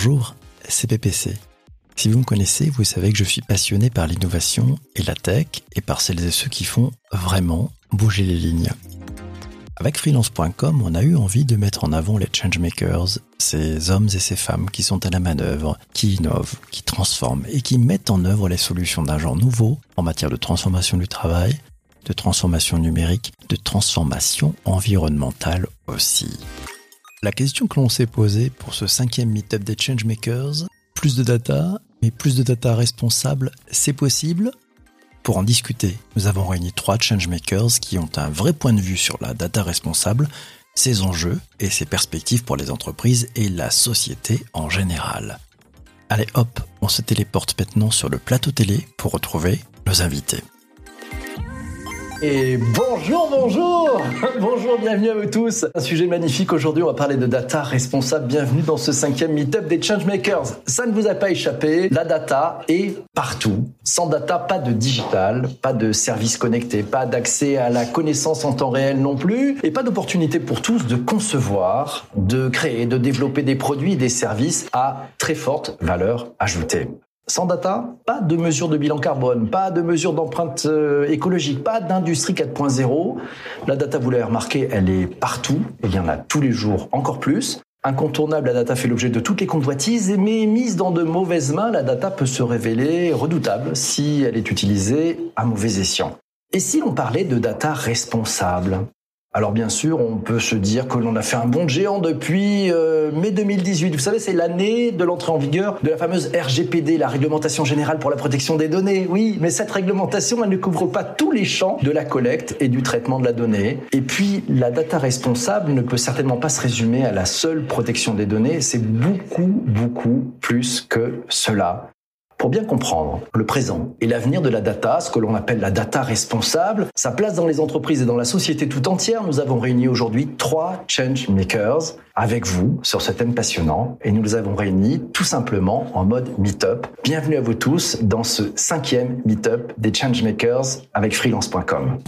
Bonjour, c'est PPC. Si vous me connaissez, vous savez que je suis passionné par l'innovation et la tech et par celles et ceux qui font vraiment bouger les lignes. Avec freelance.com, on a eu envie de mettre en avant les changemakers, ces hommes et ces femmes qui sont à la manœuvre, qui innovent, qui transforment et qui mettent en œuvre les solutions d'un genre nouveau en matière de transformation du travail, de transformation numérique, de transformation environnementale aussi. La question que l'on s'est posée pour ce cinquième meetup des changemakers, plus de data, mais plus de data responsable, c'est possible? Pour en discuter, nous avons réuni trois changemakers qui ont un vrai point de vue sur la data responsable, ses enjeux et ses perspectives pour les entreprises et la société en général. Allez hop, on se téléporte maintenant sur le plateau télé pour retrouver nos invités. Et bonjour, bonjour Bonjour, bienvenue à vous tous Un sujet magnifique aujourd'hui, on va parler de data responsable. Bienvenue dans ce cinquième meetup des Changemakers. Ça ne vous a pas échappé, la data est partout. Sans data, pas de digital, pas de services connectés, pas d'accès à la connaissance en temps réel non plus, et pas d'opportunité pour tous de concevoir, de créer, de développer des produits et des services à très forte valeur ajoutée. Sans data, pas de mesure de bilan carbone, pas de mesure d'empreinte euh, écologique, pas d'industrie 4.0. La data, vous l'avez remarqué, elle est partout. Il y en a tous les jours encore plus. Incontournable, la data fait l'objet de toutes les convoitises, mais mise dans de mauvaises mains, la data peut se révéler redoutable si elle est utilisée à mauvais escient. Et si l'on parlait de data responsable? Alors bien sûr, on peut se dire que l'on a fait un bond géant depuis euh, mai 2018. Vous savez, c'est l'année de l'entrée en vigueur de la fameuse RGPD, la réglementation générale pour la protection des données. Oui, mais cette réglementation, elle ne couvre pas tous les champs de la collecte et du traitement de la donnée. Et puis, la data responsable ne peut certainement pas se résumer à la seule protection des données. C'est beaucoup, beaucoup plus que cela. Pour bien comprendre le présent et l'avenir de la data, ce que l'on appelle la data responsable, sa place dans les entreprises et dans la société tout entière, nous avons réuni aujourd'hui trois change makers avec vous sur ce thème passionnant et nous les avons réunis tout simplement en mode meetup. Bienvenue à vous tous dans ce cinquième meetup des change makers avec freelance.com.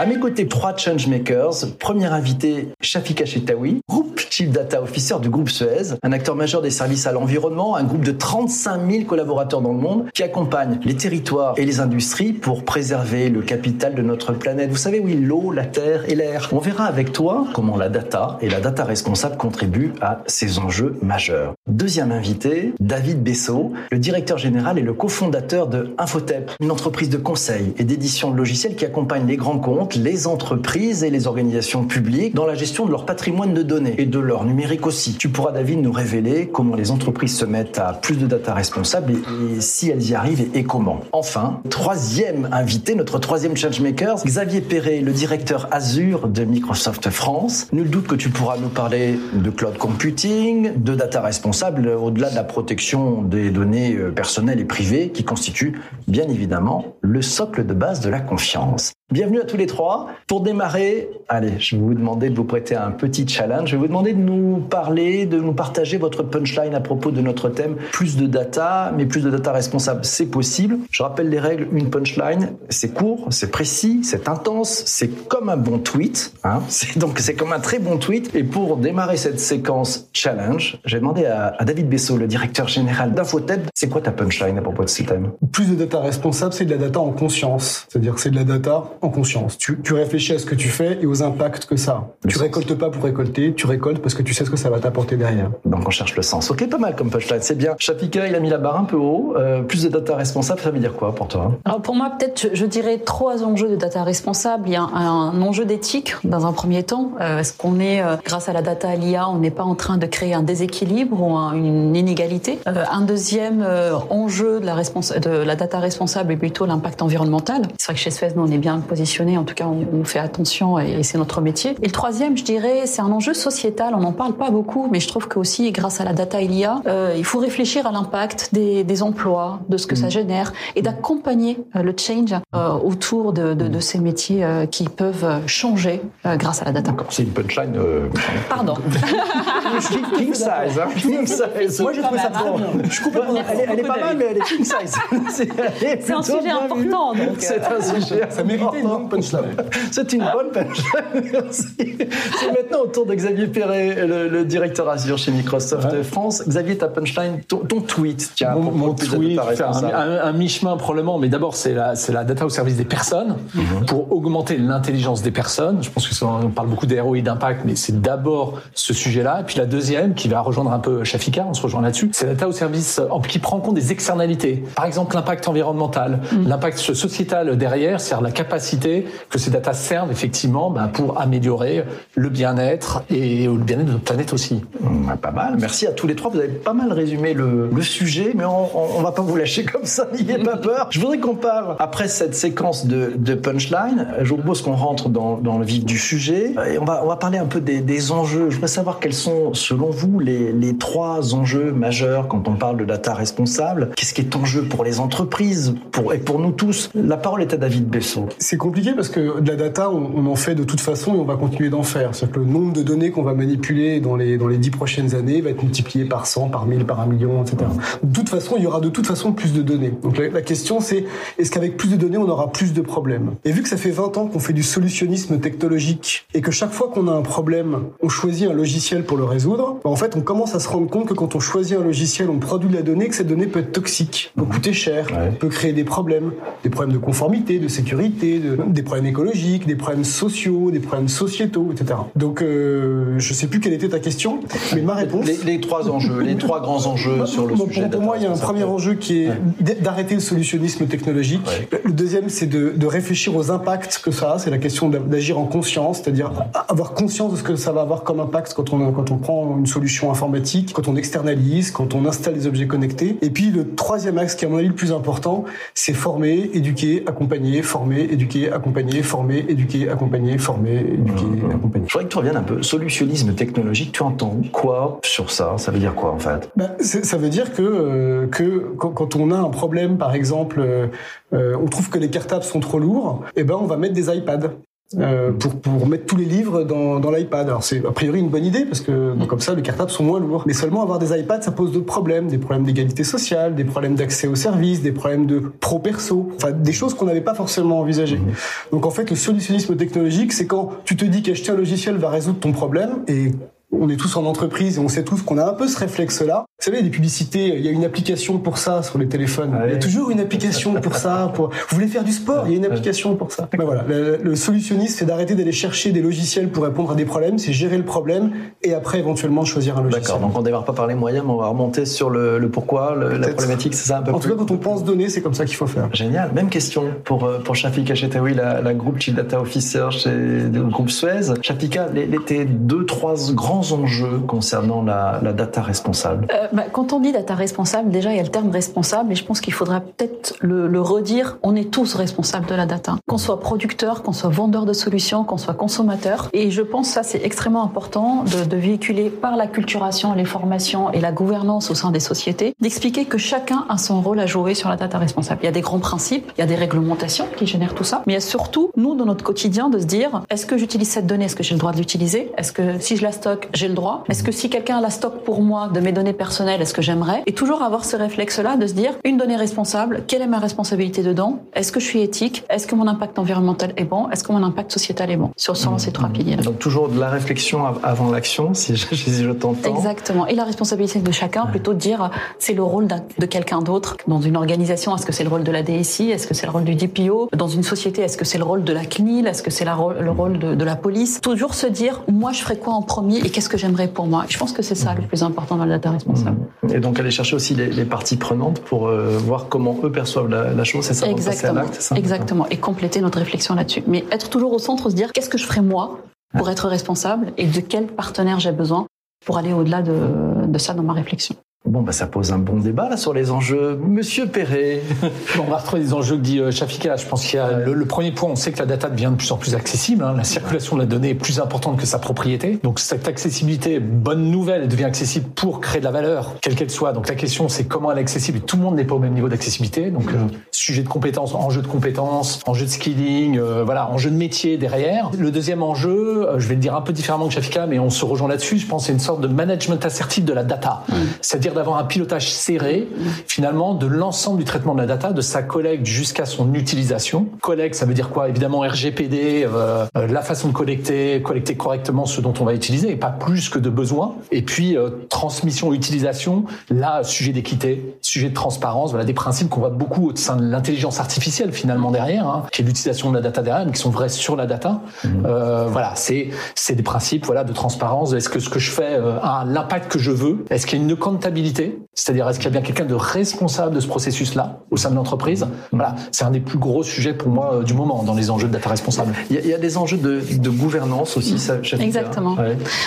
À mes côtés, trois changemakers. Premier invité, Shafika Chetaoui, groupe Chief Data Officer du groupe Suez, un acteur majeur des services à l'environnement, un groupe de 35 000 collaborateurs dans le monde qui accompagne les territoires et les industries pour préserver le capital de notre planète. Vous savez, oui, l'eau, la terre et l'air. On verra avec toi comment la data et la data responsable contribuent à ces enjeux majeurs. Deuxième invité, David Bessot, le directeur général et le cofondateur de Infotep, une entreprise de conseil et d'édition de logiciels qui accompagne les grands comptes les entreprises et les organisations publiques dans la gestion de leur patrimoine de données et de leur numérique aussi. Tu pourras, David, nous révéler comment les entreprises se mettent à plus de data responsables et, si elles y arrivent et, comment. Enfin, troisième invité, notre troisième changemaker, Xavier Perret, le directeur Azure de Microsoft France. Nul doute que tu pourras nous parler de cloud computing, de data responsable, au-delà de la protection des données euh, personnelles et privées qui constituent bien évidemment le socle de base de la confiance. Bienvenue à tous les trois. Pour démarrer, allez, je vais vous demander de vous prêter un petit challenge. Je vais vous demander de nous parler, de nous partager votre punchline à propos de notre thème. Plus de data, mais plus de data responsable, c'est possible. Je rappelle les règles. Une punchline, c'est court, c'est précis, c'est intense, c'est comme un bon tweet. Hein donc c'est comme un très bon tweet. Et pour démarrer cette séquence challenge, j'ai demandé à, à, David Bessot, le directeur général d'Infotep, c'est quoi ta punchline à propos de ce thème? Plus de data responsable, c'est de la data en conscience. C'est-à-dire c'est de la data en conscience. Tu, tu, réfléchis à ce que tu fais et aux impacts que ça a. tu récoltes pas pour récolter, tu récoltes parce que tu sais ce que ça va t'apporter derrière. Donc on cherche le sens. Ok, pas mal comme punchline, c'est bien. Chapika, il a mis la barre un peu haut. Euh, plus de data responsable, ça veut dire quoi pour toi Alors pour moi, peut-être, je, je, dirais trois enjeux de data responsable. Il y a un, un enjeu d'éthique dans un premier temps. Euh, Est-ce qu'on est, euh, grâce à la data à l'IA, on n'est pas en train de créer un déséquilibre ou un, une inégalité? Euh, Un deuxième enjeu de la, de la data responsable est plutôt l'impact environnemental. C'est vrai que chez Suez, nous, on est bien positionné. En tout cas, on, on fait attention et, et c'est notre métier. Et le troisième, je dirais, c'est un enjeu sociétal. On n'en parle pas beaucoup, mais je trouve que aussi, grâce à la data et l'IA, euh, il faut réfléchir à l'impact des, des, emplois, de ce que mmh. ça génère, et d'accompagner euh, le change euh, autour de, de, de, ces métiers euh, qui peuvent changer euh, grâce à la data. C'est une punchline. Pardon. king size, hein. King size. Moi, j'ai trouvé ça trop. Je coupe elle, est, elle est pas mal, mais elle est king size. C'est un sujet important. C'est un sujet. Ça méritait une longue punchline. C'est une bonne punchline. Merci. C'est maintenant au tour de Xavier Perret, le, directeur Azure chez Microsoft France. Xavier, ta punchline, ton, tweet, tiens, mon, mon tweet, un, un mi-chemin probablement, mais d'abord c'est la, c'est la data au service des personnes mhm. pour augmenter l'intelligence des personnes. Je pense que ça, on parle beaucoup des ROI d'impact, mais c'est d'abord ce sujet-là. Et puis la deuxième, qui va rejoindre un peu Shafika, on se rejoint là-dessus, c'est la data au service qui prend en compte des externalités. Par exemple, l'impact environnemental, mhm. l'impact sociétal derrière, c'est-à-dire la capacité que ces data servent effectivement bah, pour améliorer le bien-être et le bien-être de notre planète aussi. Mmh, pas mal. Merci à tous les trois. Vous avez pas mal résumé le, le sujet, mais on, on, va pas vous lâcher comme ça. N'ayez pas peur. Je voudrais qu'on parle après cette séquence de, de punchline. Je vous propose qu'on rentre dans, dans, le vif du sujet et on va on va parler un peu des, des enjeux. Je voudrais savoir quels sont, selon vous, les, les trois enjeux majeurs quand on parle de data responsable. Qu'est-ce qui est enjeu pour les entreprises, pour et pour nous tous? La parole est à David Bessot. C'est compliqué parce que de la data, on, on en fait de toute façon et on va continuer d'en faire. C'est-à-dire que le nombre de données qu'on va manipuler dans les, dans les dix prochaines années va être multiplié par 100, par 1000, par un million, etc. De toute façon, il y aura de toute façon plus de données. Donc la, question, c'est est-ce qu'avec plus de données, on aura plus de problèmes? Et vu que ça fait 20 ans qu'on fait du solutionnisme technologique et que chaque fois qu'on a un problème, on choisit un logiciel pour le résoudre, bah, en fait, on commence à se rendre compte que quand on choisit un logiciel, on produit de la donnée, que cette donnée peut être toxique, peut coûter cher, peut créer des problèmes, des problèmes de conformité, de sécurité, de, des problèmes écologiques, des problèmes sociaux, des problèmes sociétaux, etc. Donc, euh, je sais plus quelle était ta question, mais ma réponse. Les, trois enjeux, les trois grands enjeux sur le sujet. Pour, moi, il y a un premier enjeu qui est d'arrêter le solutionnisme technologique. Le deuxième, c'est de, de, réfléchir aux impacts que ça a. C'est la question d'agir en conscience, c'est-à-dire avoir conscience de ce que ça va avoir comme impact quand on, quand on prend une solution informatique, quand on externalise, quand on installe des objets connectés. Et puis, le troisième axe, qui est à mon avis le plus important, c'est former, éduquer, accompagner, former, éduquer, accompagner, former, éduquer, accompagner, former, éduquer, mmh. accompagner. Je voudrais que tu reviennes un peu. Solutionnisme technologique, tu entends quoi sur ça? Ça veut dire quoi en fait? Ben, Ça veut dire que, euh, que quand on a un problème, par exemple, euh, euh, on trouve que les cartables sont trop lourds, et eh ben on va mettre des iPads. Euh, pour, pour mettre tous les livres dans, dans l'iPad. Alors c'est a priori une bonne idée parce que comme ça les cartables sont moins lourds. Mais seulement avoir des iPads ça pose d'autres problèmes, des problèmes d'égalité sociale, des problèmes d'accès aux services, des problèmes de pro perso, enfin des choses qu'on n'avait pas forcément envisagées. Mmh. Donc en fait le solutionnisme technologique c'est quand tu te dis qu'acheter un logiciel va résoudre ton problème et on est tous en entreprise et on sait tous qu'on a un peu ce réflexe-là. Vous savez, des publicités, il y a une application pour ça sur les téléphones. Il y a toujours une application pour ça. Pour... Vous voulez faire du sport, il y a une application pour ça. Ben voilà, le, solutionnisme, c'est d'arrêter d'aller chercher des logiciels pour répondre à des problèmes, c'est gérer le problème et après éventuellement choisir un logiciel. D'accord, donc on démarre pas par les moyens, mais on va remonter sur le, pourquoi, la problématique, c'est ça un peu En tout cas, quand on pense données, c'est comme ça qu'il faut faire. Génial. Même question pour, euh, pour Shafika Chetaoui, la, la groupe Chief Data Officer chez le groupe Suez. Shafika, les, les, deux, trois grands enjeux concernant la, data responsable euh, bah, Quand on dit data responsable, déjà il y a le terme responsable et je pense qu'il faudra peut-être le, redire. On est tous responsables de la data. Qu'on soit producteur, qu'on soit vendeur de solutions, qu'on soit consommateur. Et je pense que ça c'est extrêmement important de, véhiculer par la culturation, les formations et la gouvernance au sein des sociétés, d'expliquer que chacun a son rôle à jouer sur la data responsable. Il y a des grands principes, il y a des réglementations qui génèrent tout ça, mais il y a surtout nous dans notre quotidien de se dire est-ce que j'utilise cette donnée, est-ce que j'ai le droit de l'utiliser, est-ce que si je la stocke, j'ai le droit, est-ce que si quelqu'un la stocke pour moi de mes données personnelles, est-ce que j'aimerais? Et toujours avoir ce réflexe-là de se dire, une donnée responsable, quelle est ma responsabilité dedans? Est-ce que je suis éthique? Est-ce que mon impact environnemental est bon? Est-ce que mon impact sociétal est bon? Sur, ces trois piliers. Donc toujours de la réflexion avant l'action, si je, si je t'entends. Exactement. Et la responsabilité de chacun, plutôt de dire, c'est le rôle de quelqu'un d'autre. Dans une organisation, est-ce que c'est le rôle de la DSI Est-ce que c'est le rôle du DPO Dans une société, est-ce que c'est le rôle de la CNIL Est-ce que c'est le rôle de, de la police? Toujours se dire, moi je ferais quoi en premier et qu'est-ce que j'aimerais pour moi? Je pense que c'est ça le plus important dans le data responsable. Mmh. Et donc aller chercher aussi les, parties prenantes pour euh, voir comment eux perçoivent la, chose, c'est ça Exactement. Ça? Exactement. Et compléter notre réflexion là-dessus. Mais être toujours au centre, se dire qu'est-ce que je ferais moi pour être responsable? Et de quel partenaire j'ai besoin pour aller au-delà de ça dans ma réflexion? Bon, bah, ça pose un bon débat là sur les enjeux. Monsieur Perret. on va retrouver des enjeux que dit euh, Shafika. Je pense qu'il y a le, premier point, on sait que la data devient de plus en plus accessible. Hein. La circulation de la donnée est plus importante que sa propriété. Donc cette accessibilité, bonne nouvelle, elle devient accessible pour créer de la valeur, quelle qu'elle soit. Donc la question, c'est comment elle est accessible. Et tout le monde n'est pas au même niveau d'accessibilité. Donc euh, sujet de compétences, enjeu de compétences, enjeu de skilling, euh, voilà, enjeu de métier derrière. Le deuxième enjeu, je vais le dire un peu différemment que Shafika, mais on se rejoint là-dessus. Je pense c'est une sorte de management assertif de la data. C'est-à-dire d'avoir un pilotage serré, finalement, de l'ensemble du traitement de la data, de sa collecte jusqu'à son utilisation. Collecte, ça veut dire quoi? Évidemment, RGPD, euh, euh, la façon de collecter, collecter correctement ce dont on va utiliser, et pas plus que de besoin. Et puis, euh, transmission, utilisation, là, sujet d'équité, sujet de transparence, voilà des principes qu'on voit beaucoup au sein de l'intelligence artificielle, finalement, derrière, hein, qui est l'utilisation de la data derrière, mais qui sont vrais sur la data. Mmh. Euh, voilà, c'est c'est des principes voilà de transparence. Est-ce que ce que je fais a l'impact que je veux? Est-ce qu'il y a une comptabilité C'est-à-dire, est-ce qu'il y a bien quelqu'un de responsable de ce processus-là au sein de l'entreprise? Voilà, c'est un des plus gros sujets pour moi euh, du moment dans les enjeux de data responsable. Il y a, des enjeux de, gouvernance aussi, ça, Exactement.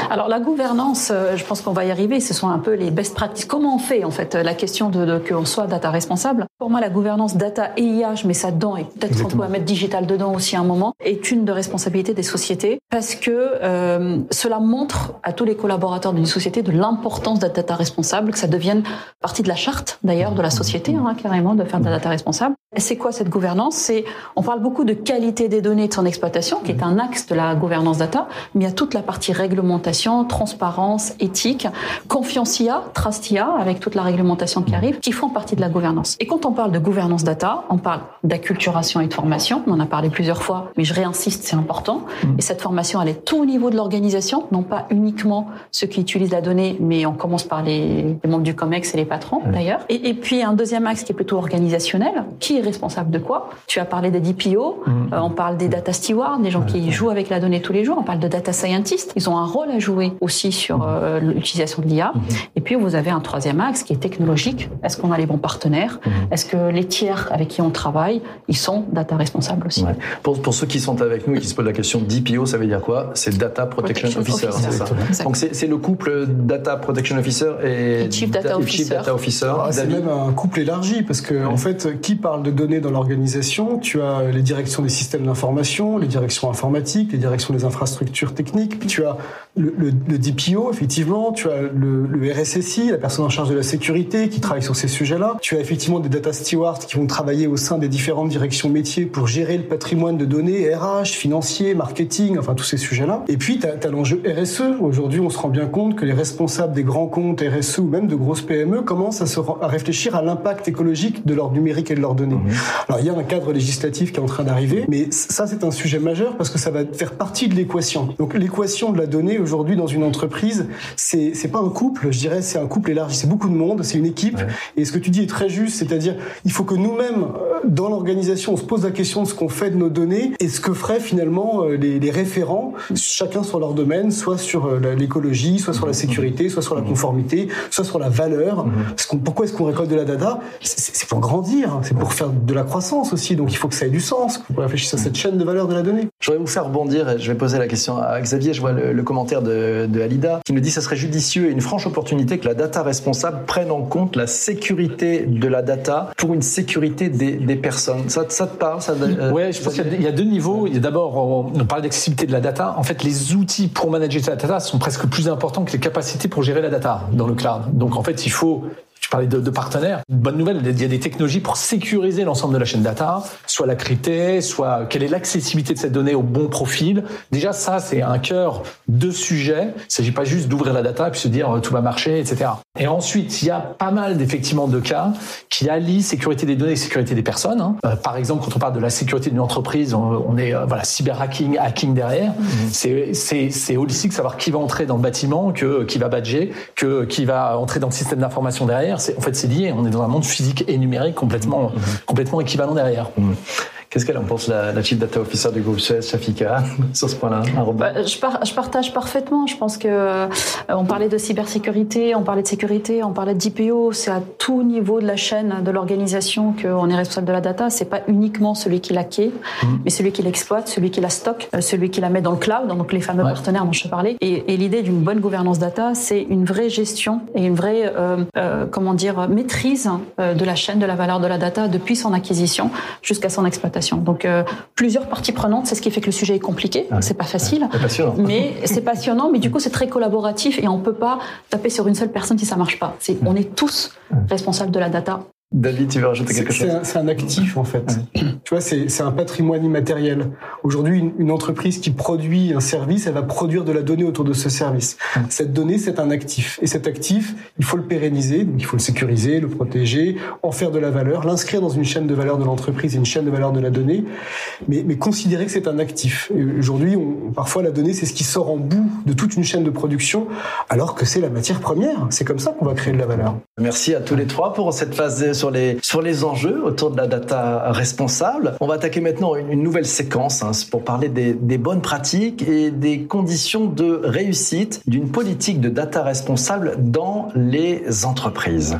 Alors la gouvernance, euh, je pense qu'on va y arriver. Ce sont un peu les best practices. Comment on fait en fait la question de, de qu'on soit data responsable? Pour moi, la gouvernance data et IA, je mets ça dedans et peut-être qu'on peut mettre digital dedans aussi à un moment, est une de responsabilité des sociétés parce que euh, cela montre à tous les collaborateurs d'une société de l'importance de la data responsable, que ça devienne partie de la charte d'ailleurs de la société, hein, carrément, de faire de la data responsable. C'est quoi cette gouvernance? C'est, on parle beaucoup de qualité des données de son exploitation, qui est un axe de la gouvernance data, mais il y a toute la partie réglementation, transparence, éthique, confiance IA, trust IA, avec toute la réglementation qui arrive, qui font partie de la gouvernance. Et quand on parle de gouvernance data, on parle d'acculturation et de formation. On en a parlé plusieurs fois, mais je réinsiste, c'est important. Et cette formation, elle est tout au niveau de l'organisation, non pas uniquement ceux qui utilisent la donnée, mais on commence par les, membres du COMEX et les patrons d'ailleurs. Et, et, puis un deuxième axe qui est plutôt organisationnel. Qui est responsable de quoi? Tu as parlé des DPO, mmh. euh, on parle des data stewards, des gens qui jouent avec la donnée tous les jours. On parle de data scientists. Ils ont un rôle à jouer aussi sur euh, l'utilisation de l'IA. Et puis vous avez un troisième axe qui est technologique. Est-ce qu'on a les bons partenaires? Est-ce que les tiers avec qui on travaille, ils sont data responsables aussi. Pour, pour, ceux qui sont avec nous et qui se posent la question DPO, ça veut dire quoi? C'est Data Protection, Officer, c'est ça. Donc c'est le couple Data Protection Officer et, Chief Data Officer. Ah, c'est même un couple élargi parce que en fait, qui parle de données dans l'organisation? Tu as les directions des systèmes d'information, les directions informatiques, les directions des infrastructures techniques. Tu as le, le, le DPO, effectivement. Tu as le, le, RSSI, la personne en charge de la sécurité, qui travaille sur ces sujets-là. Tu as effectivement des data stewards qui vont travailler au sein des différentes directions métiers pour gérer le patrimoine de données, RH, financier, marketing, enfin tous ces sujets-là. Et puis, tu as, as l'enjeu RSE. Aujourd'hui, on se rend bien compte que les responsables des grands comptes RSE ou même de grosses PME commencent à, se, à réfléchir à l'impact écologique de leur numérique et de leurs données. Mmh. Alors, il y a un cadre législatif qui est en train d'arriver, mais ça, c'est un sujet majeur parce que ça va faire partie de l'équation. Donc, l'équation de la donnée aujourd'hui dans une entreprise, c'est c'est pas un couple, je dirais, c'est un couple élargi. C'est beaucoup de monde, c'est une équipe. Et ce que tu dis est très juste, c'est-à-dire, il faut que nous-mêmes, euh, dans l'organisation, on se pose la question de ce qu'on fait de nos données et ce que feraient finalement euh, les, référents, chacun sur leur domaine, soit sur euh, l'écologie, soit sur la sécurité, soit sur la conformité, soit sur la valeur. Pourquoi est-ce qu'on récolte de la data? C'est pour grandir, c'est pour faire de la croissance aussi. Donc il faut que ça ait du sens, qu'on réfléchisse à cette chaîne de valeur de la donnée. Je vais vous faire rebondir. Je vais poser la question à Xavier. Je vois le, commentaire de, de, Alida qui nous dit que ce serait judicieux et une franche opportunité que la data responsable prenne en compte la sécurité de la data pour une sécurité des, des personnes. Ça, ça te parle ça, euh, Ouais, je pense qu'il y, a deux niveaux. Il y a d'abord, on parle d'accessibilité de la data. En fait, les outils pour manager la data sont presque plus importants que les capacités pour gérer la data dans le cloud. Donc en fait, il faut parlais de, de, partenaires. Bonne nouvelle, il y a des technologies pour sécuriser l'ensemble de la chaîne data, soit la crypter, soit quelle est l'accessibilité de cette donnée au bon profil. Déjà, ça, c'est un cœur de sujet. Il ne s'agit pas juste d'ouvrir la data et puis se dire euh, tout va marcher, etc. Et ensuite, il y a pas mal d'effectivement de cas qui allient sécurité des données et sécurité des personnes. Hein. Euh, par exemple, quand on parle de la sécurité d'une entreprise, on, est euh, voilà cyber hacking, hacking derrière. Mm-hmm. C'est c'est holistique, savoir qui va entrer dans le bâtiment, que qui va badger, que qui va entrer dans le système d'information derrière en fait, c'est lié. On est dans un monde physique et numérique complètement, mmh. complètement équivalent derrière. Mmh. Qu'est-ce qu'elle en pense, la, la, Chief Data Officer du groupe Suez, Shafika, sur ce point-là bah, je, je, partage parfaitement. Je pense que euh, on parlait de cybersécurité, on parlait de sécurité, on parlait de DPO. C'est à tout niveau de la chaîne de l'organisation qu'on est responsable de la data. C'est pas uniquement celui qui la quai, mmh. mais celui qui l'exploite, celui qui la stocke, euh, celui qui la met dans le cloud, donc les fameux partenaires dont je parlais. Et, et l'idée d'une bonne gouvernance data, c'est une vraie gestion et une vraie, euh, euh, comment dire, maîtrise de la chaîne de la valeur de la data depuis son acquisition jusqu'à son exploitation. Donc euh, plusieurs parties prenantes, c'est ce qui fait que le sujet est compliqué. C'est pas facile, mais c'est passionnant. Mais du coup, c'est très collaboratif et on peut pas taper sur une seule personne si ça marche pas. C'est on est tous responsables de la data David, tu veux rajouter quelque chose C'est un, actif en fait. Tu vois, c'est un patrimoine immatériel. Aujourd'hui, une, entreprise qui produit un service, elle va produire de la donnée autour de ce service. Cette donnée, c'est un actif. Et cet actif, il faut le pérenniser, donc il faut le sécuriser, le protéger, en faire de la valeur, l'inscrire dans une chaîne de valeur de l'entreprise et une chaîne de valeur de la donnée, mais, mais considérer que c'est un actif. Aujourd'hui, parfois la donnée, c'est ce qui sort en bout de toute une chaîne de production, alors que c'est la matière première. C'est comme ça qu'on va créer de la valeur. Merci à tous les trois pour cette phase sur les, enjeux autour de la data responsable. On va attaquer maintenant une, nouvelle séquence hein, pour parler des, des bonnes pratiques et des conditions de réussite d'une politique de data responsable dans les entreprises.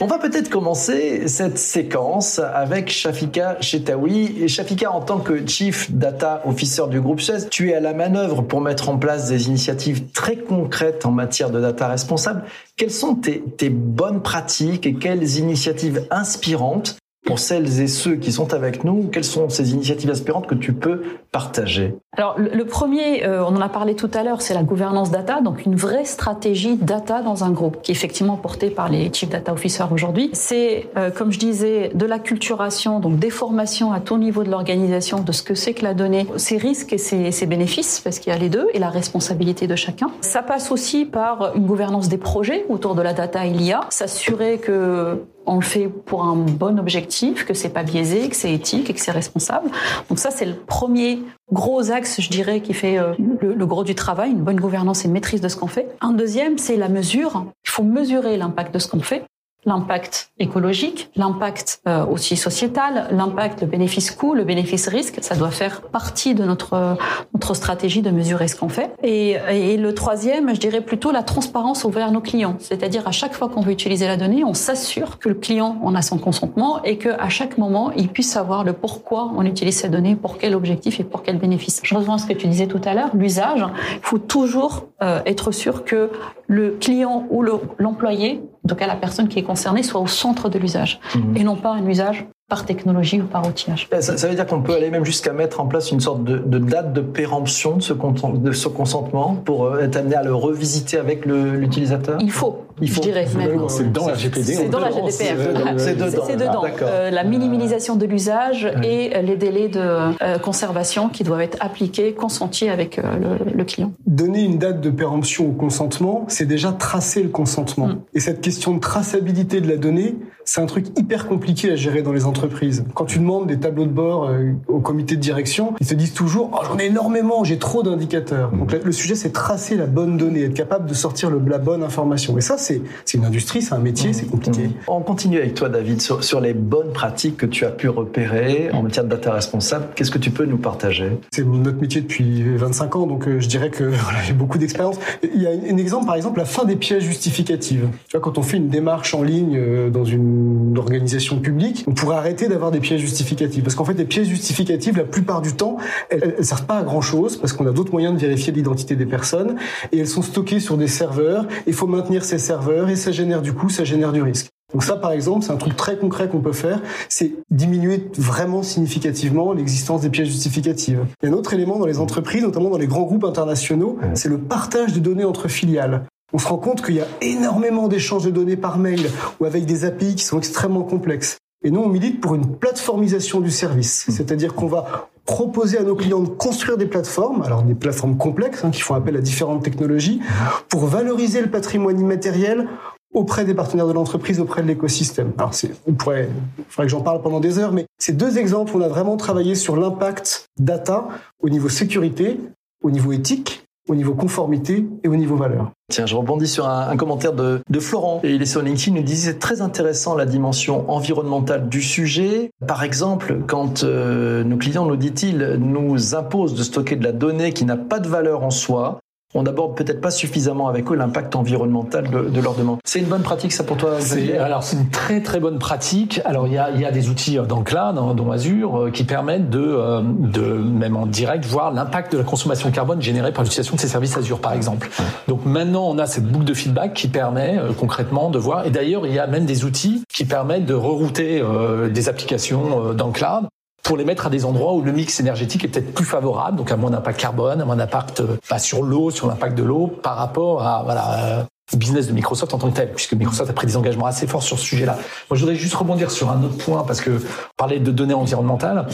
On va peut-être commencer cette séquence avec Shafika Chetaoui. Et Shafika, en tant que Chief Data Officer du groupe Suez, tu es à la manœuvre pour mettre en place des initiatives très concrètes en matière de data responsable. Quelles sont tes, bonnes pratiques et quelles initiatives inspirantes pour celles et ceux qui sont avec nous, quelles sont ces initiatives aspirantes que tu peux partager? Alors le, premier, euh, on en a parlé tout à l'heure, c'est la gouvernance data, donc une vraie stratégie data dans un groupe, qui est effectivement portée par les Chief Data Officers aujourd'hui. C'est, euh, comme je disais, de la culturation, donc des formations à tout niveau de l'organisation de ce que c'est que la donnée, ses risques et ses, ses bénéfices, parce qu'il y a les deux, et la responsabilité de chacun. Ça passe aussi par une gouvernance des projets autour de la data et l'IA, s'assurer que on le fait pour un bon objectif, que c'est pas biaisé, que c'est éthique et que c'est responsable. Donc ça, c'est le premier gros axe, je dirais, qui fait euh, le, gros du travail, une bonne gouvernance et une maîtrise de ce qu'on fait. Un deuxième, c'est la mesure. Il faut mesurer l'impact de ce qu'on fait l'impact écologique, l'impact euh, aussi sociétal, l'impact, le bénéfice-coût, le bénéfice-risque. Ça doit faire partie de notre notre stratégie de mesurer ce qu'on fait. Et, et, le troisième, je dirais plutôt la transparence envers nos clients. C'est-à-dire à chaque fois qu'on veut utiliser la donnée, on s'assure que le client en a son consentement et que à chaque moment, il puisse savoir le pourquoi on utilise ces données, pour quel objectif et pour quel bénéfice. Je rejoins ce que tu disais tout à l'heure, l'usage. Il faut toujours euh, être sûr que le client ou l'employé, en tout cas la personne qui est concernée, soit au centre de l'usage mmh. et non pas un usage par technologie ou par outillage. Ça, ça veut dire qu'on peut aller même jusqu'à mettre en place une sorte de, de date de péremption de ce, de ce consentement pour euh, être amené à le revisiter avec l'utilisateur? Il faut, Il faut, je dirais C'est dans la GPD. C'est dans la GDPR. C'est dedans. C'est dedans. Euh, la minimisation de l'usage et les délais de euh, conservation qui doivent être appliqués, consentis avec euh, le, le, client. Donner une date de péremption au consentement, c'est déjà tracer le consentement. Mm. Et cette question de traçabilité de la donnée, c'est un truc hyper compliqué à gérer dans les entreprises. Quand tu demandes des tableaux de bord euh, au comité de direction, ils te disent toujours oh, j'en ai énormément, j'ai trop d'indicateurs. Donc le sujet c'est tracer la bonne donnée, être capable de sortir le, la bonne information. Et ça c'est une industrie, c'est un métier, c'est compliqué. On continue avec toi David sur, sur les bonnes pratiques que tu as pu repérer en matière de data responsable. Qu'est-ce que tu peux nous partager? C'est notre métier depuis 25 ans, donc euh, je dirais que voilà, j'ai beaucoup d'expérience. Il y a un exemple par exemple la fin des pièces justificatives. Tu vois quand on fait une démarche en ligne euh, dans une organisation publique, on pourrait arrêter d'avoir des pièces justificatives. Parce qu'en fait, les pièces justificatives, la plupart du temps, elles, ne servent pas à grand chose parce qu'on a d'autres moyens de vérifier l'identité des personnes et elles sont stockées sur des serveurs. Il faut maintenir ces serveurs et ça génère du coût, ça génère du risque. Donc ça, par exemple, c'est un truc très concret qu'on peut faire, c'est diminuer vraiment significativement l'existence des pièces justificatives. Il y a un autre élément dans les entreprises, notamment dans les grands groupes internationaux, c'est le partage de données entre filiales on se rend compte qu'il y a énormément d'échanges de données par mail ou avec des API qui sont extrêmement complexes. Et nous, on milite pour une plateformisation du service. Hmm. C'est-à-dire qu'on va proposer à nos clients de construire des plateformes, alors des plateformes complexes hein, qui font appel à différentes technologies, pour valoriser le patrimoine immatériel auprès des partenaires de l'entreprise, auprès de l'écosystème. Alors, on pourrait, il faudrait que j'en parle pendant des heures, mais ces deux exemples, on a vraiment travaillé sur l'impact data au niveau sécurité, au niveau éthique au niveau conformité et au niveau valeur. Tiens, je rebondis sur un, commentaire de, de, Florent. Et il est sur LinkedIn, il nous disait très intéressant la dimension environnementale du sujet. Par exemple, quand euh, nos clients, nous dit-il, nous imposent de stocker de la donnée qui n'a pas de valeur en soi, on n'aborde peut-être pas suffisamment avec eux l'impact environnemental de, de leur demande. C'est une bonne pratique, ça pour toi Alors c'est une très très bonne pratique. Alors il y a, y a des outils dans le cloud, hein, dont Azure, euh, qui permettent de, euh, de même en direct voir l'impact de la consommation de carbone générée par l'utilisation de ces services Azure, par exemple. Donc maintenant on a cette boucle de feedback qui permet euh, concrètement de voir. Et d'ailleurs il y a même des outils qui permettent de rerouter des applications dans le cloud pour les mettre à des endroits où le mix énergétique est peut-être plus favorable, donc à moins d'impact carbone, à moins d'impact pas sur l'eau, sur l'impact de l'eau, par rapport à voilà business de Microsoft en tant que tel, puisque Microsoft a pris des engagements assez forts sur ce sujet-là. Moi, je voudrais juste rebondir sur un autre point, parce que parler de données environnementales,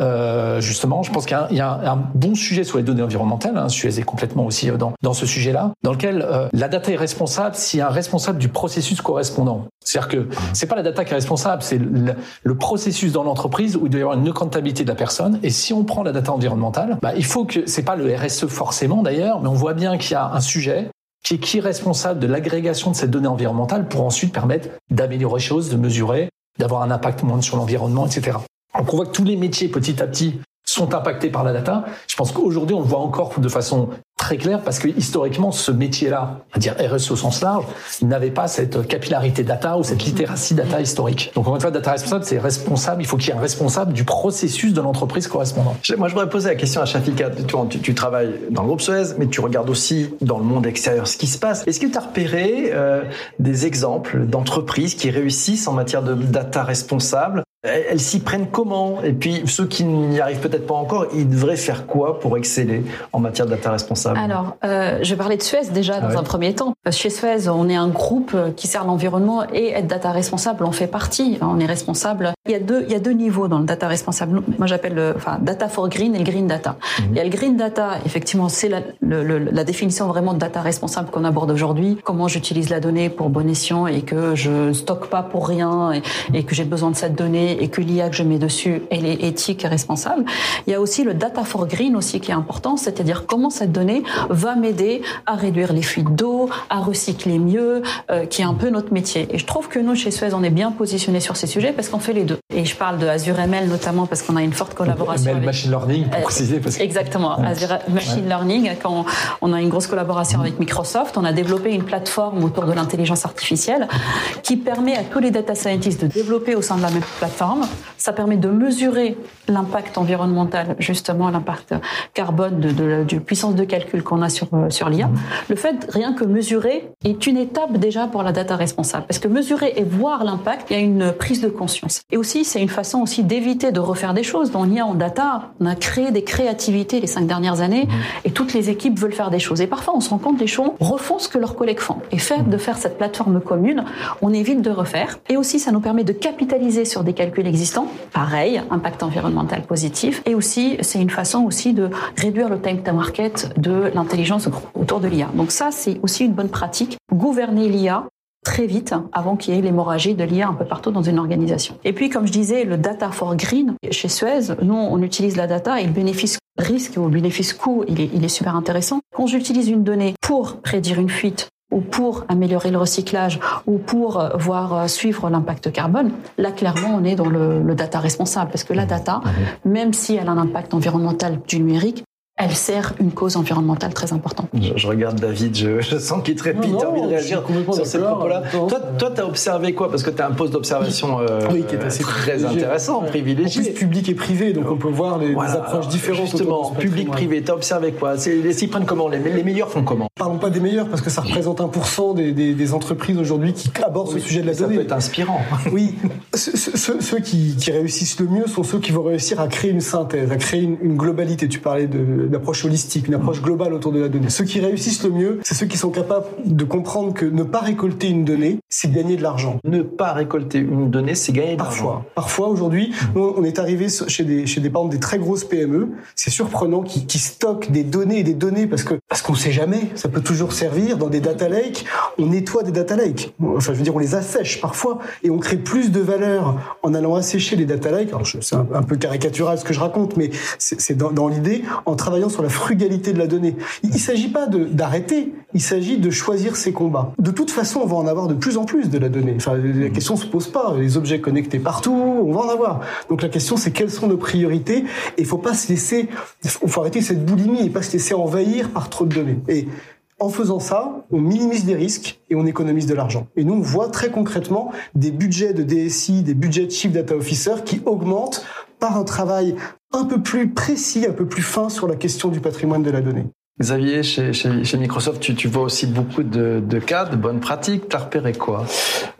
euh, justement, je pense qu'il y a, un, bon sujet sur les données environnementales, hein, Suez est complètement aussi euh, dans, dans ce sujet-là, dans lequel euh, la data est responsable s'il y a un responsable du processus correspondant. C'est-à-dire que c'est pas la data qui est responsable, c'est le, processus dans l'entreprise où il doit y avoir une comptabilité de la personne. Et si on prend la data environnementale, bah, il faut que c'est pas le RSE forcément d'ailleurs, mais on voit bien qu'il y a un sujet qui est responsable de l'agrégation de ces données environnementales pour ensuite permettre d'améliorer les choses, de mesurer, d'avoir un impact moindre sur l'environnement, etc. On voit que tous les métiers petit à petit sont impactés par la data. Je pense qu'aujourd'hui, on le voit encore de façon très claire parce que historiquement, ce métier-là, à dire RSE au sens large, n'avait pas cette capillarité data ou cette littératie data historique. Donc, encore une fois, data responsable, c'est responsable. Il faut qu'il y ait un responsable du processus de l'entreprise correspondante. Moi, je voudrais poser la question à Shafika. Tu, tu, travailles dans le groupe Suez, mais tu regardes aussi dans le monde extérieur ce qui se passe. Est-ce que tu as repéré euh, des exemples d'entreprises qui réussissent en matière de data responsable elles s'y prennent comment? Et puis ceux qui n'y arrivent peut-être pas encore, ils devraient faire quoi pour exceller en matière de data responsable? Alors, euh, je vais parler de Suez déjà dans ah un premier temps. Chez Suez, on est un groupe qui sert l'environnement et être data responsable en fait partie. On est responsable. Il y a deux, il y a deux niveaux dans le data responsable. Moi, j'appelle enfin data for green et le green data. Mhm. Il y a le green data, effectivement, c'est la, la définition vraiment de data responsable qu'on aborde aujourd'hui. Comment j'utilise la donnée pour bon escient et que je stocke pas pour rien et, et que j'ai besoin de cette donnée et que l'IA que je mets dessus, elle est éthique et responsable. Il y a aussi le data for green aussi qui est important, c'est-à-dire comment cette donnée va m'aider à réduire les fuites d'eau, à recycler mieux, euh, qui est un peu notre métier. Et je trouve que nous, chez Suez, on est bien positionnés sur ces sujets parce qu'on fait les deux. Et je parle de Azure ML notamment parce qu'on a une forte collaboration. ML Machine Learning, pour euh, préciser. Parce que... Exactement. Azure Machine Learning, quand on a une grosse collaboration avec Microsoft, on a développé une plateforme autour de l'intelligence artificielle qui permet à tous les data scientists de développer au sein de la même plateforme ça permet de mesurer l'impact environnemental, justement l'impact carbone de, de, de, puissance de calcul qu'on a sur, euh, sur l'IA. Le fait, rien que mesurer, est une étape déjà pour la data responsable. Parce que mesurer et voir l'impact, il y a une prise de conscience. Et aussi, c'est une façon aussi d'éviter de refaire des choses. Dans l'IA, en data, on a créé des créativités les cinq dernières années et toutes les équipes veulent faire des choses. Et parfois, on se rend compte les gens refont ce que leurs collègues font. Et fait de faire cette plateforme commune, on évite de refaire. Et aussi, ça nous permet de capitaliser sur des calculs existant. Pareil, impact environnemental positif. Et aussi, c'est une façon aussi de réduire le time to market de l'intelligence autour de l'IA. Donc ça, c'est aussi une bonne pratique. Gouverner l'IA très vite avant qu'il y ait l'hémorragie de l'IA un peu partout dans une organisation. Et puis, comme je disais, le data for green, chez Suez, nous, on utilise la data et le bénéfice risque ou bénéfice coût, il est super intéressant. Quand j'utilise une donnée pour prédire une fuite ou pour améliorer le recyclage, ou pour euh, voir euh, suivre l'impact carbone, là clairement on est dans le, le, data responsable, parce que la data, même si elle a un impact environnemental du numérique, elle sert une cause environnementale très importante. Je, regarde David, je, je sens qu'il trépide, tu as envie de réagir sur ces propos-là. Toi, toi, tu as observé quoi? Parce que tu as un poste d'observation euh, oui, qui est assez très intéressant, privilégié. En plus, public et privé, donc on peut voir les, approches différentes. Justement, public-privé, tu as observé quoi? S'ils prennent comment? Les, les, meilleurs font comment? Parlons pas des meilleurs, parce que ça représente 1% des, des, des entreprises aujourd'hui qui abordent ce sujet de la ça donnée. Ça peut être inspirant. oui, ceux, ceux qui, qui, réussissent le mieux sont ceux qui vont réussir à créer une synthèse, à créer une, une globalité. Tu parlais de une approche holistique, une approche globale autour de la donnée. Ceux qui réussissent le mieux, c'est ceux qui sont capables de comprendre que ne pas récolter une donnée, c'est gagner de l'argent. Ne pas récolter une donnée, c'est gagner de l'argent. Parfois. Parfois, aujourd'hui, on est arrivé chez des, chez des, par des très grosses PME. C'est surprenant qui, qui stockent des données et des données parce que, parce qu'on sait jamais. Ça peut toujours servir dans des data lakes. On nettoie des data lakes. Enfin, je veux dire, on les assèche parfois et on crée plus de valeur en allant assécher les data lakes. Alors, c'est un, un, peu caricatural ce que je raconte, mais c'est dans, dans l'idée en travaillant sur la frugalité de la donnée. Il ne s'agit pas d'arrêter, il s'agit de choisir ses combats. De toute façon, on va en avoir de plus en plus de la donnée. La question se pose pas. Les objets connectés partout, on va en avoir. Donc la question, c'est quelles sont nos priorités. Et il faut pas se laisser, il faut arrêter cette boulimie et pas se laisser envahir par trop de données. Et en faisant ça, on minimise les risques et on économise de l'argent. Et nous, on voit très concrètement des budgets de DSI, des budgets de Chief Data Officer qui augmentent par un travail un peu plus précis, un peu plus fin sur la question du patrimoine de la donnée. Xavier, chez, chez, Microsoft, tu, tu, vois aussi beaucoup de, de cas, de bonnes pratiques. T'as repéré quoi?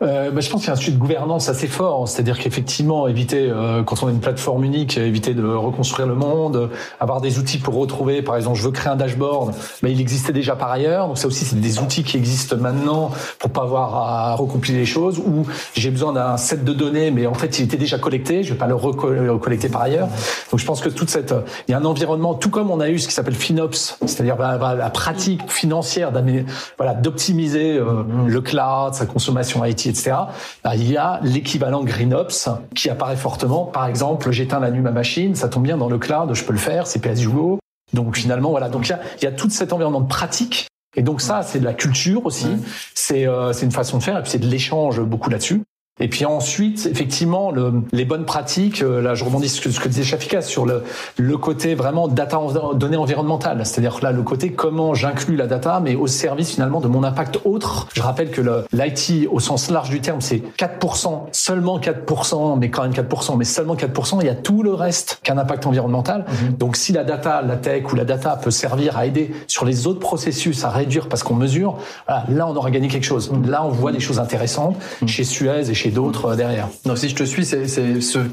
Euh, bah, Je pense qu'il y a un sujet de gouvernance assez fort. C'est-à-dire qu'effectivement, éviter, euh, quand on a une plateforme unique, éviter de reconstruire le monde, avoir des outils pour retrouver, par exemple, je veux créer un dashboard, mais il existait déjà par ailleurs. Donc ça aussi, c'est des outils qui existent maintenant pour pas avoir à recompiler les choses. Ou j'ai besoin d'un set de données, mais en fait, il était déjà collecté. Je vais pas le recollecter par ailleurs. Donc je pense que toute cette, il y a un environnement, tout comme on a eu ce qui s'appelle FinOps, la, pratique financière voilà, d'optimiser euh, le cloud, sa consommation IT, etc. Bah, il y a l'équivalent GreenOps qui apparaît fortement. Par exemple, j'éteins la nuit ma machine, ça tombe bien dans le cloud, je peux le faire, c'est PSUO. Donc finalement, voilà. Donc il y a, il y a tout cet environnement de pratique. Et donc ça, c'est de la culture aussi. C'est euh, c'est une façon de faire. Et puis c'est de l'échange beaucoup là-dessus. Et puis ensuite, effectivement, le, les bonnes pratiques, euh, là je rebondis sur ce que disait Shafika, sur le, le côté vraiment data données environnementales, c'est-à-dire là le côté comment j'inclus la data, mais au service finalement de mon impact autre. Je rappelle que l'IT au sens large du terme, c'est 4%, seulement 4%, mais quand même 4%, mais seulement 4%, il y a tout le reste qu'un impact environnemental. Mm-hmm. Donc si la data, la tech ou la data peut servir à aider sur les autres processus à réduire parce qu'on mesure, voilà, là on aura gagné quelque chose. Mm-hmm. Là on voit des choses intéressantes chez Suez et chez d'autres euh, derrière. Non, si je te suis, c'est,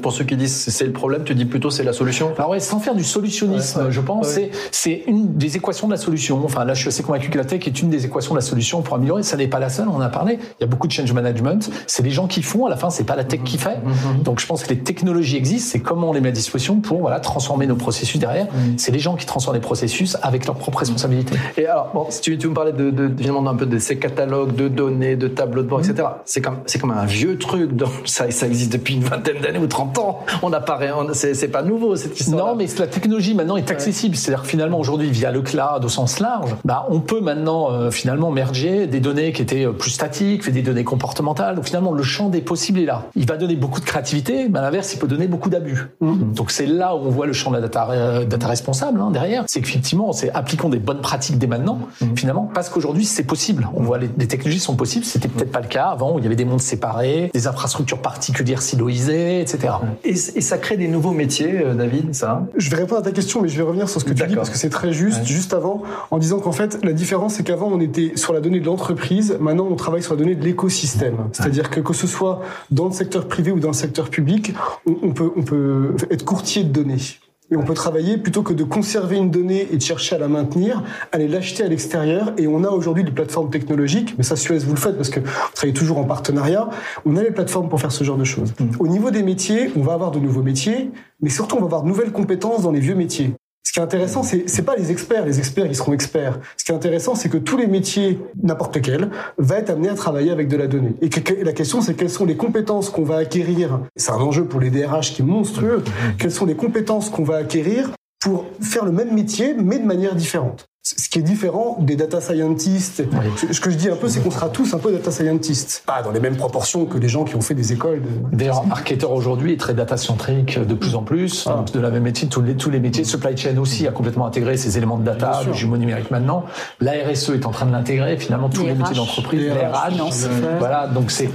pour ceux qui disent c'est le problème, tu dis plutôt c'est la solution. Alors ouais, sans faire du solutionnisme, je pense, c'est c'est une des équations de la solution. Enfin là, je suis assez convaincu que la tech est une des équations de la solution pour améliorer. Ça n'est pas la seule, on en a parlé. Il y a beaucoup de change management. C'est les gens qui font. À la fin, c'est pas la tech qui fait. Mm-hmm. Donc je pense que les technologies existent. C'est comment on les met à disposition pour voilà transformer nos processus derrière. Mm-hmm. C'est les gens qui transforment les processus avec leur propre responsabilité. Et alors, bon, si tu, tu me parlais de, de, un peu de ces catalogues de données, de tableaux de bord, mm-hmm. etc. C'est comme c'est comme un vieux truc ça, ça existe depuis une vingtaine d'années ou 30 ans. On apparaît, c'est pas nouveau cette histoire. Non, mais la technologie maintenant est accessible. C'est-à-dire que finalement aujourd'hui, via le cloud au sens large, bah, on peut maintenant euh, finalement merger des données qui étaient euh, plus statiques, des données comportementales. Donc finalement, le champ des possibles est là. Il va donner beaucoup de créativité, mais à l'inverse, il peut donner beaucoup d'abus. Mm-hmm. Donc c'est là où on voit le champ de la data, euh, data responsable hein, derrière. C'est qu'effectivement, c'est appliquons des bonnes pratiques dès maintenant, mm-hmm. finalement, parce qu'aujourd'hui c'est possible. On voit les, les technologies sont possibles. C'était peut-être pas le cas avant où il y avait des mondes séparés, des infrastructures particulière siloisée, etc. Et, et, ça crée des nouveaux métiers, euh, David, ça? Je vais répondre à ta question, mais je vais revenir sur ce que tu dis parce que c'est très juste, juste avant, en disant qu'en fait, la différence, c'est qu'avant, on était sur la donnée de l'entreprise, maintenant, on travaille sur la donnée de l'écosystème. C'est-à-dire que que ce soit dans le secteur privé ou dans le secteur public, on peut, on peut être courtier de données. Et on peut travailler plutôt que de conserver une donnée et de chercher à la maintenir, aller l'acheter à l'extérieur. Et on a aujourd'hui des plateformes technologiques, mais ça Suez vous le faites parce que vous travaillez toujours en partenariat. On a les plateformes pour faire ce genre de choses. Mmh. Au niveau des métiers, on va avoir de nouveaux métiers, mais surtout on va avoir de nouvelles compétences dans les vieux métiers. Ce qui est intéressant, c'est c'est pas les experts, les experts ils seront experts. Ce qui est intéressant, c'est que tous les métiers, n'importe quel, va être amené à travailler avec de la donnée. Et la question, c'est quelles sont les compétences qu'on va acquérir. C'est un enjeu pour les DRH qui est monstrueux. Quelles sont les compétences qu'on va acquérir pour faire le même métier, mais de manière différente ce qui est différent des data scientists. Ce que je dis un peu, c'est qu'on sera tous un peu data scientists. Pas dans les mêmes proportions que les gens qui ont fait des écoles. De... D'ailleurs, marketer aujourd'hui est très data centrique de plus en plus. Ah. de la même métier, tous les, tous les métiers. Supply chain aussi a complètement intégré ces éléments de data, le jumeau numérique maintenant. La RSE est en train de l'intégrer. Finalement, tous les, métiers d'entreprise, les RH, voilà. Donc c'est,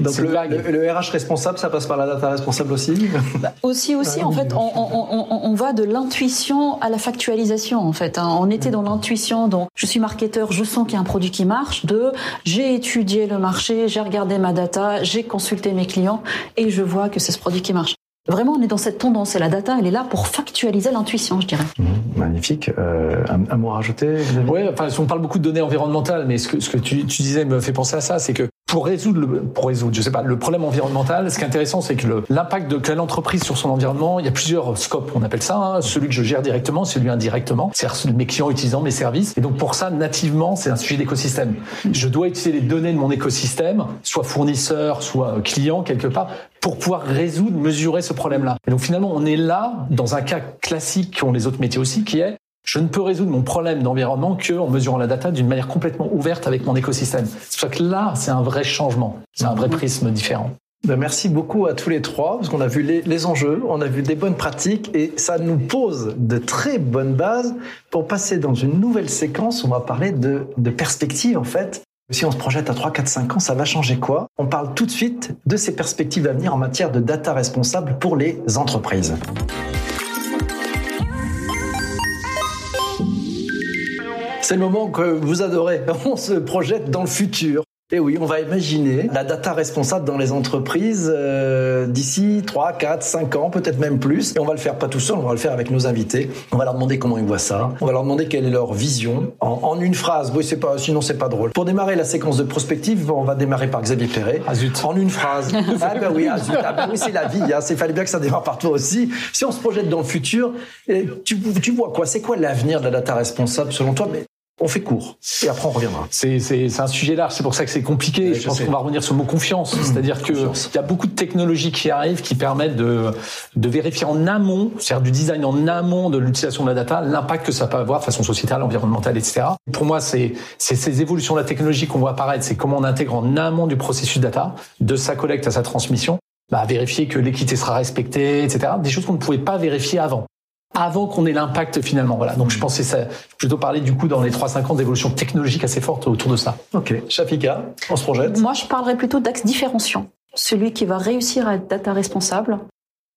donc le, le, RH responsable, ça passe par la data responsable aussi? Bah, aussi, aussi. en fait, on, on, on, on va de l'intuition à la factualisation. En fait, hein. on était dans l'intuition, donc je suis marketeur, je sens qu'il y a un produit qui marche, de j'ai étudié le marché, j'ai regardé ma data, j'ai consulté mes clients et je vois que c'est ce produit qui marche. Vraiment, on est dans cette tendance et la data, elle est là pour factualiser l'intuition, je dirais. Mmh, magnifique. Euh, un, mot à rajouter Oui, enfin, on parle beaucoup de données environnementales, mais ce que, ce que tu, tu disais me fait penser à ça, c'est que pour résoudre le, pour résoudre, je sais pas, le problème environnemental, ce qui est intéressant, c'est que l'impact de quelle entreprise sur son environnement, il y a plusieurs scopes, on appelle ça, hein. celui que je gère directement, celui indirectement, c'est-à-dire mes clients utilisant mes services. Et donc pour ça, nativement, c'est un sujet d'écosystème. Je dois utiliser les données de mon écosystème, soit fournisseur, soit client quelque part, pour pouvoir résoudre, mesurer ce problème-là. Et donc finalement, on est là dans un cas classique qu'ont les autres métiers aussi, qui est je ne peux résoudre mon problème d'environnement qu'en mesurant la data d'une manière complètement ouverte avec mon écosystème. C'est pour ça que là, c'est un vrai changement, c'est un vrai prisme différent. Ben merci beaucoup à tous les trois, parce qu'on a vu les, enjeux, on a vu des bonnes pratiques, et ça nous pose de très bonnes bases pour passer dans une nouvelle séquence. On va parler de, de perspectives, en fait. Si on se projette à 3, 4, 5 ans, ça va changer quoi? On parle tout de suite de ces perspectives d'avenir en matière de data responsable pour les entreprises. C'est le moment que vous adorez. On se projette dans le futur. Et oui, on va imaginer la data responsable dans les entreprises euh, d'ici 3, 4, 5 ans, peut-être même plus. Et on va le faire pas tout seul, on va le faire avec nos invités. On va leur demander comment ils voient ça. On va leur demander quelle est leur vision. En, une phrase, oui, c'est pas, sinon c'est pas drôle. Pour démarrer la séquence de prospective, on va démarrer par Xavier Perret. Ah zut. En une phrase. ah ben oui, ah, zut. Ah ben oui, c'est la vie. Hein. C'est fallait bien que ça démarre par toi aussi. Si on se projette dans le futur, tu, tu vois quoi? C'est quoi l'avenir de la data responsable selon toi? Mais on fait court et après on reviendra. C'est un sujet large, c'est pour ça que c'est compliqué. je, pense qu'on va revenir sur le mot confiance, mmh. c'est-à-dire que il y a beaucoup de technologies qui arrivent qui permettent de, de vérifier en amont, c'est-à-dire du design en amont de l'utilisation de la data, l'impact que ça peut avoir de façon sociétale, environnementale, etc. Pour moi, c'est ces évolutions de la technologie qu'on voit apparaître, c'est comment on intègre en amont du processus data, de sa collecte à sa transmission, bah, vérifier que l'équité sera respectée, etc. Des choses qu'on ne pouvait pas vérifier avant avant qu'on ait l'impact finalement. Voilà. Donc je pensais ça, plutôt parler du coup dans les 3-5 ans d'évolution technologique assez forte autour de ça. Ok. Shafika, on se projette Moi, je parlerais plutôt d'axe différenciant. Celui qui va réussir à être data responsable,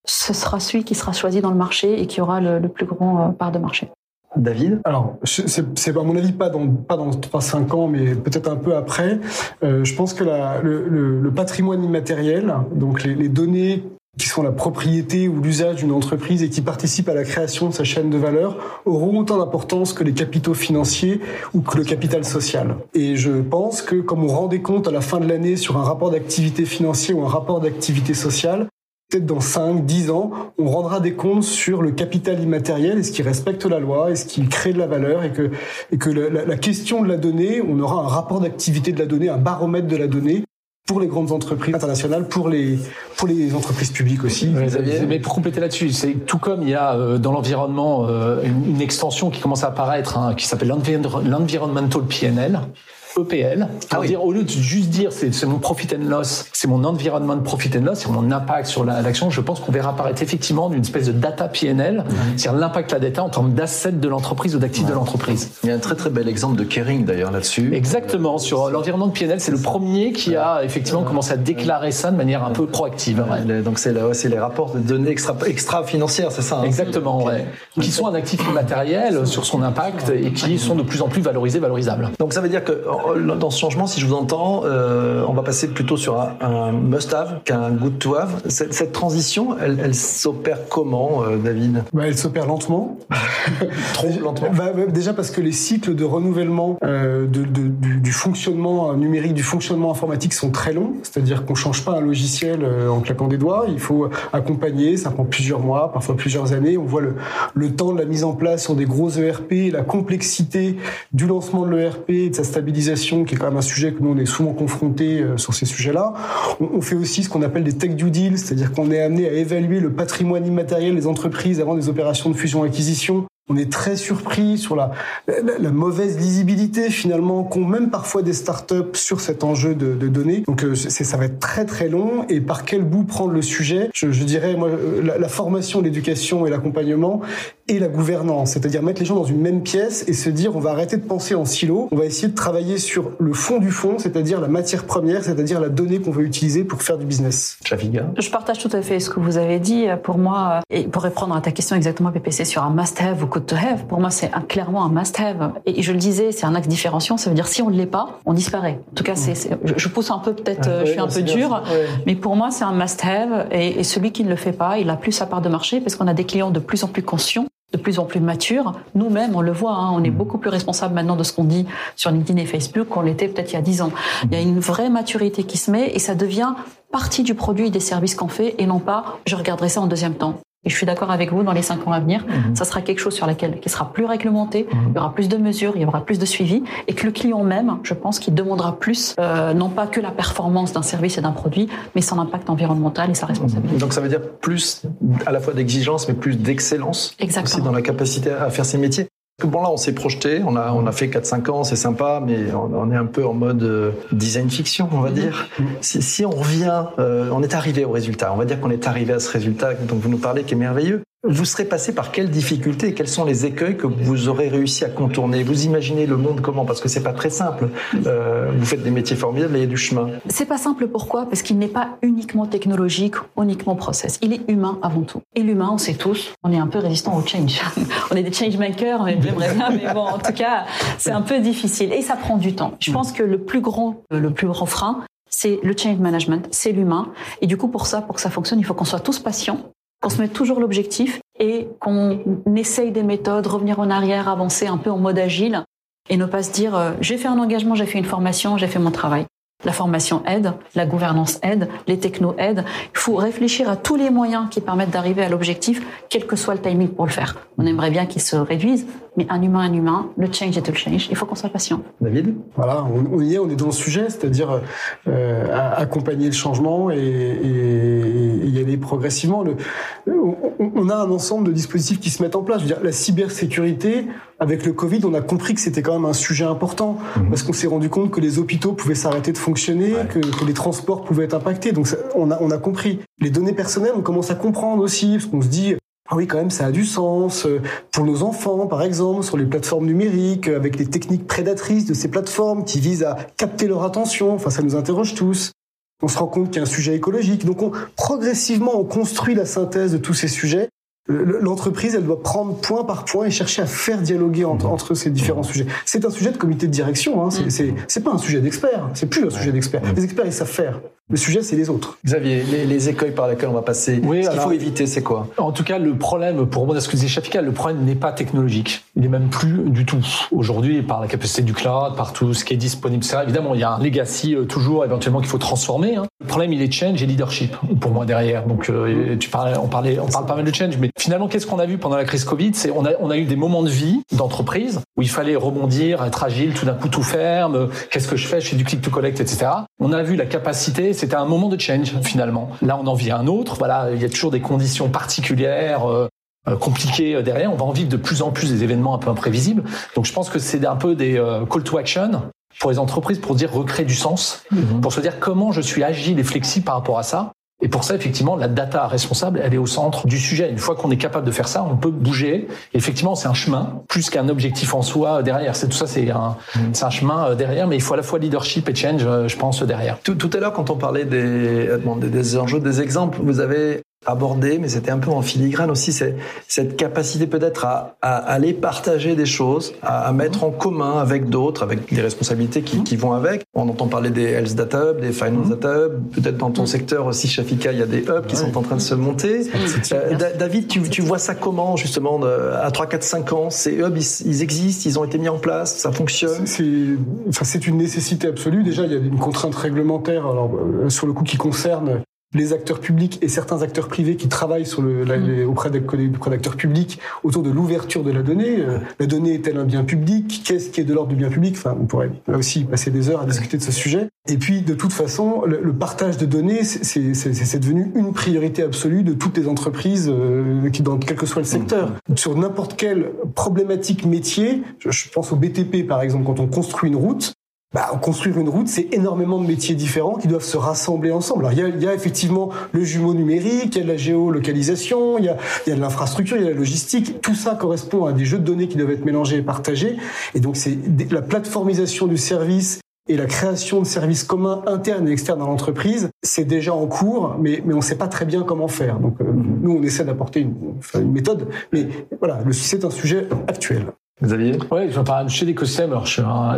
ce sera celui qui sera choisi dans le marché et qui aura le, plus grand euh, part de marché. David? Alors, c'est à mon avis pas dans pas dans 3-5 ans, mais peut-être un peu après. Euh, je pense que la, le, le, patrimoine immatériel, donc les, les données qui sont la propriété ou l'usage d'une entreprise et qui participent à la création de sa chaîne de valeur auront autant d'importance que les capitaux financiers ou que le capital social. Et je pense que comme on rendait compte à la fin de l'année sur un rapport d'activité financier ou un rapport d'activité sociale, peut-être dans 5, 10 ans, on rendra des comptes sur le capital immatériel, est-ce qu'il respecte la loi, est-ce qu'il crée de la valeur, et que, et que la question de la donnée, on aura un rapport d'activité de la donnée, un baromètre de la donnée, pour les grandes entreprises internationales, pour les pour les entreprises publiques aussi. Mais pour compléter là-dessus, c'est tout comme il y a euh, dans l'environnement euh, une, extension qui commence à apparaître, hein, qui s'appelle l'environmental PNL. EPL. Ah dire, au lieu de juste dire c'est mon profit and loss, c'est mon environnement profit and loss, c'est mon impact sur l'action, je pense qu'on verra apparaître effectivement d'une espèce de data PNL, c'est-à-dire l'impact de la data en termes d'assets de l'entreprise ou d'actifs de l'entreprise. Il y a un très très bel exemple de Kering d'ailleurs là-dessus. Exactement, sur l'environnement de PNL, c'est le premier qui a effectivement commencé à déclarer ça de manière un peu proactive. Donc c'est les rapports de données extra, extra financières, c'est ça hein Exactement, ouais. Qui sont un actif immatériel sur son impact et qui sont de plus en plus valorisés, valorisables. Donc ça veut dire que dans ce changement, si je vous entends, euh, on va passer plutôt sur un, must-have qu'un good-to-have. Cette, transition, elle, s'opère comment, euh, David? Bah, Elle s'opère lentement. Trop lentement bah, bah, Déjà parce que les cycles de renouvellement euh, de, du, fonctionnement numérique, du fonctionnement informatique sont très longs. C'est-à-dire qu'on change pas un logiciel en claquant des doigts. Il faut accompagner, ça prend plusieurs mois, parfois plusieurs années. On voit le, le temps de la mise en place sur des gros ERP, la complexité du lancement de l'ERP et de sa stabilisation qui est quand même un sujet que nous on est souvent confrontés euh, sur ces sujets-là. On, fait aussi ce qu'on appelle des tech due deals, c'est-à-dire qu'on est amené à évaluer le patrimoine immatériel des entreprises avant des opérations de fusion-acquisition on est très surpris sur la, la, mauvaise lisibilité finalement qu'ont même parfois des startups sur cet enjeu de, de données. Donc euh, ça va être très très long. Et par quel bout prendre le sujet? Je, je, dirais moi euh, la, la formation, l'éducation et l'accompagnement et la gouvernance, c'est-à-dire mettre les gens dans une même pièce et se dire on va arrêter de penser en silo, on va essayer de travailler sur le fond du fond, c'est-à-dire la matière première, c'est-à-dire la donnée qu'on veut utiliser pour faire du business. Je partage tout à fait ce que vous avez dit. Pour moi, et pour répondre à ta question exactement, PPC, sur un must-have ou good to have, pour moi c'est clairement un must-have. Et je le disais, c'est un axe différenciant, ça veut dire si on ne l'est pas, on disparaît. En tout cas, c'est, je pousse un peu peut-être, ah je suis un peu dur, mais pour moi c'est un must-have et, et celui qui ne le fait pas, il a plus sa part de marché parce qu'on a des clients de plus en plus conscients de plus en plus mature. Nous-mêmes, on le voit, hein, on est mm. beaucoup plus responsable maintenant de ce qu'on dit sur LinkedIn et Facebook qu'on l'était peut-être il y a dix ans. Il y a une vraie maturité qui se met et ça devient partie du produit et des services qu'on fait et non pas je regarderai ça en deuxième temps. Et je suis d'accord avec vous, dans les cinq ans à venir, mhm. ça sera quelque chose sur lequel qui sera plus réglementé, mhm. il y aura plus de mesures, il y aura plus de suivi, et que le client même, je pense, qu'il demandera plus, euh, non pas que la performance d'un service et d'un produit, mais son impact environnemental et sa responsabilité. Donc ça veut dire plus à la fois d'exigence, mais plus d'excellence aussi dans la capacité à faire ses métiers. Bon là on s'est projeté, on a on a fait 4-5 ans, c'est sympa, mais on, est un peu en mode euh, design fiction, on va dire. Si, on revient, euh, on est arrivé au résultat. On va dire qu'on est arrivé à ce résultat dont vous nous parlez, qui est merveilleux. Vous serez passé par quelles difficultés et quels sont les écueils que vous aurez réussi à contourner? Vous imaginez le monde comment? Parce que c'est pas très simple. Euh, vous faites des métiers formidables, mais il y a du chemin. C'est pas simple. Pourquoi? Parce qu'il n'est pas uniquement technologique, uniquement process. Il est humain avant tout. Et l'humain, on sait tous, on est un peu résistant au change. on est des change makers, on j'aimerais bien, mais bon, en tout cas, c'est un peu difficile et ça prend du temps. Je pense que le plus grand, le plus grand frein, c'est le change management, c'est l'humain. Et du coup, pour ça, pour que ça fonctionne, il faut qu'on soit tous patients qu'on se mette toujours l'objectif et qu'on essaye des méthodes, revenir en arrière, avancer un peu en mode agile et ne pas se dire euh, j'ai fait un engagement, j'ai fait une formation, j'ai fait mon travail. La formation aide, la gouvernance aide, les technos aident. Il faut réfléchir à tous les moyens qui permettent d'arriver à l'objectif, quel que soit le timing pour le faire. On aimerait bien qu'ils se réduisent, mais un humain, un humain, le change est le change. Il faut qu'on soit patient. David Voilà, on, y est, on est dans le sujet, c'est-à-dire euh, accompagner le changement et, et, y aller progressivement. Le, on, a un ensemble de dispositifs qui se mettent en place. Je veux dire, la cybersécurité, avec le Covid, on a compris que c'était quand même un sujet important mhm. parce qu'on s'est rendu compte que les hôpitaux pouvaient s'arrêter de fonctionner, que, les transports pouvaient être impactés. Donc on, a, on a compris. Les données personnelles, on commence à comprendre aussi parce qu'on se dit ah oui, quand même, ça a du sens euh, pour nos enfants, par exemple, sur les plateformes numériques, avec les techniques prédatrices de ces plateformes qui visent à capter leur attention. Enfin, ça nous interroge tous. On se rend compte qu'il y a un sujet écologique. Donc, on, progressivement, on construit la synthèse de tous ces sujets l'entreprise, elle doit prendre point par point et chercher à faire dialoguer entre, entre ces différents sujets. C'est un sujet de comité de direction, hein. c'est pas un sujet d'expert, c'est plus un sujet d'expert. Les experts, ils savent faire. Le sujet, c'est les autres. Xavier, les, les, écueils par lesquels on va passer, oui, ce qu'il faut éviter, c'est quoi? En tout cas, le problème, pour moi, ce que disait Shafika, le problème n'est pas technologique. Il est même plus du tout. Aujourd'hui, par la capacité du cloud, par tout ce qui est disponible, ça, évidemment, il y a un legacy euh, toujours, éventuellement, qu'il faut transformer. Hein. Le problème, il est change et leadership, pour moi, derrière. Donc, euh, tu parlais, on parlait, on parle pas mal de change, mais finalement, qu'est-ce qu'on a vu pendant la crise Covid? C'est on a, on a eu des moments de vie d'entreprise où il fallait rebondir, être agile, tout d'un coup tout ferme. Qu'est-ce que je fais? Je fais du click to collect, etc. On a vu la capacité. C'était un moment de change finalement. Là, on en vit un autre. Voilà, il y a toujours des conditions particulières. Euh, euh, compliquées euh, derrière, on va en vivre de plus en plus des événements un peu imprévisibles. Donc je pense que c'est un peu des call to action pour les entreprises pour dire recréer du sens, mhm. pour se dire comment je suis agile et flexible par rapport à ça. Et pour ça, effectivement, la data responsable, elle est au centre du sujet. Une fois qu'on est capable de faire ça, on peut bouger. effectivement, c'est un chemin plus qu'un objectif en soi derrière. C'est tout ça, c'est un, mm. c'est un chemin euh, derrière, mais il faut à la fois leadership et change, euh, je pense, derrière. Tout, tout à l'heure, quand on parlait des, euh, des enjeux, des exemples, vous avez abordé, mais c'était un peu en filigrane aussi, c'est cette capacité peut-être à, à, aller partager des choses, à, mettre en commun avec d'autres, avec des responsabilités qui, qui, vont avec. On entend parler des Health Data Hub, des Finance mhm. Data Hub, peut-être dans ton secteur aussi, Shafika, il y a des hubs qui sont en train de se monter. Euh, David, tu, tu, vois ça comment justement à 3, 4, 5 ans Ces hubs, ils, existent, ils ont été mis en place, ça fonctionne? C'est enfin, une nécessité absolue. Déjà, il y a une contrainte réglementaire alors, euh, sur le coup qui concerne les acteurs publics et certains acteurs privés qui travaillent sur le, mm. auprès d'acteurs publics autour de l'ouverture de la donnée. Euh, la donnée est-elle un bien public? Qu'est-ce qui est de l'ordre du bien public? Enfin, on pourrait là aussi passer des heures à discuter de ce sujet. Et puis, de toute façon, le, partage de données, c'est devenu une priorité absolue de toutes les entreprises euh, qui, dans quel que soit le secteur, mm. sur n'importe quelle problématique métier. je pense au BTP par exemple, quand on construit une route, bah, construire une route, c'est énormément de métiers différents qui doivent se rassembler ensemble. Alors, il y a, il y a effectivement le jumeau numérique, il y a de la géolocalisation, il y a, il y a de l'infrastructure, il y a la logistique. Tout ça correspond à des jeux de données qui doivent être mélangés et partagés. Et donc, c'est la plateformisation du service et la création de services communs internes et externes dans l'entreprise, c'est déjà en cours, mais, mais on ne sait pas très bien comment faire. Donc, euh, nous, on essaie d'apporter une, une méthode, mais voilà, c'est un sujet actuel. Xavier Oui, je parle chez l'écosystème.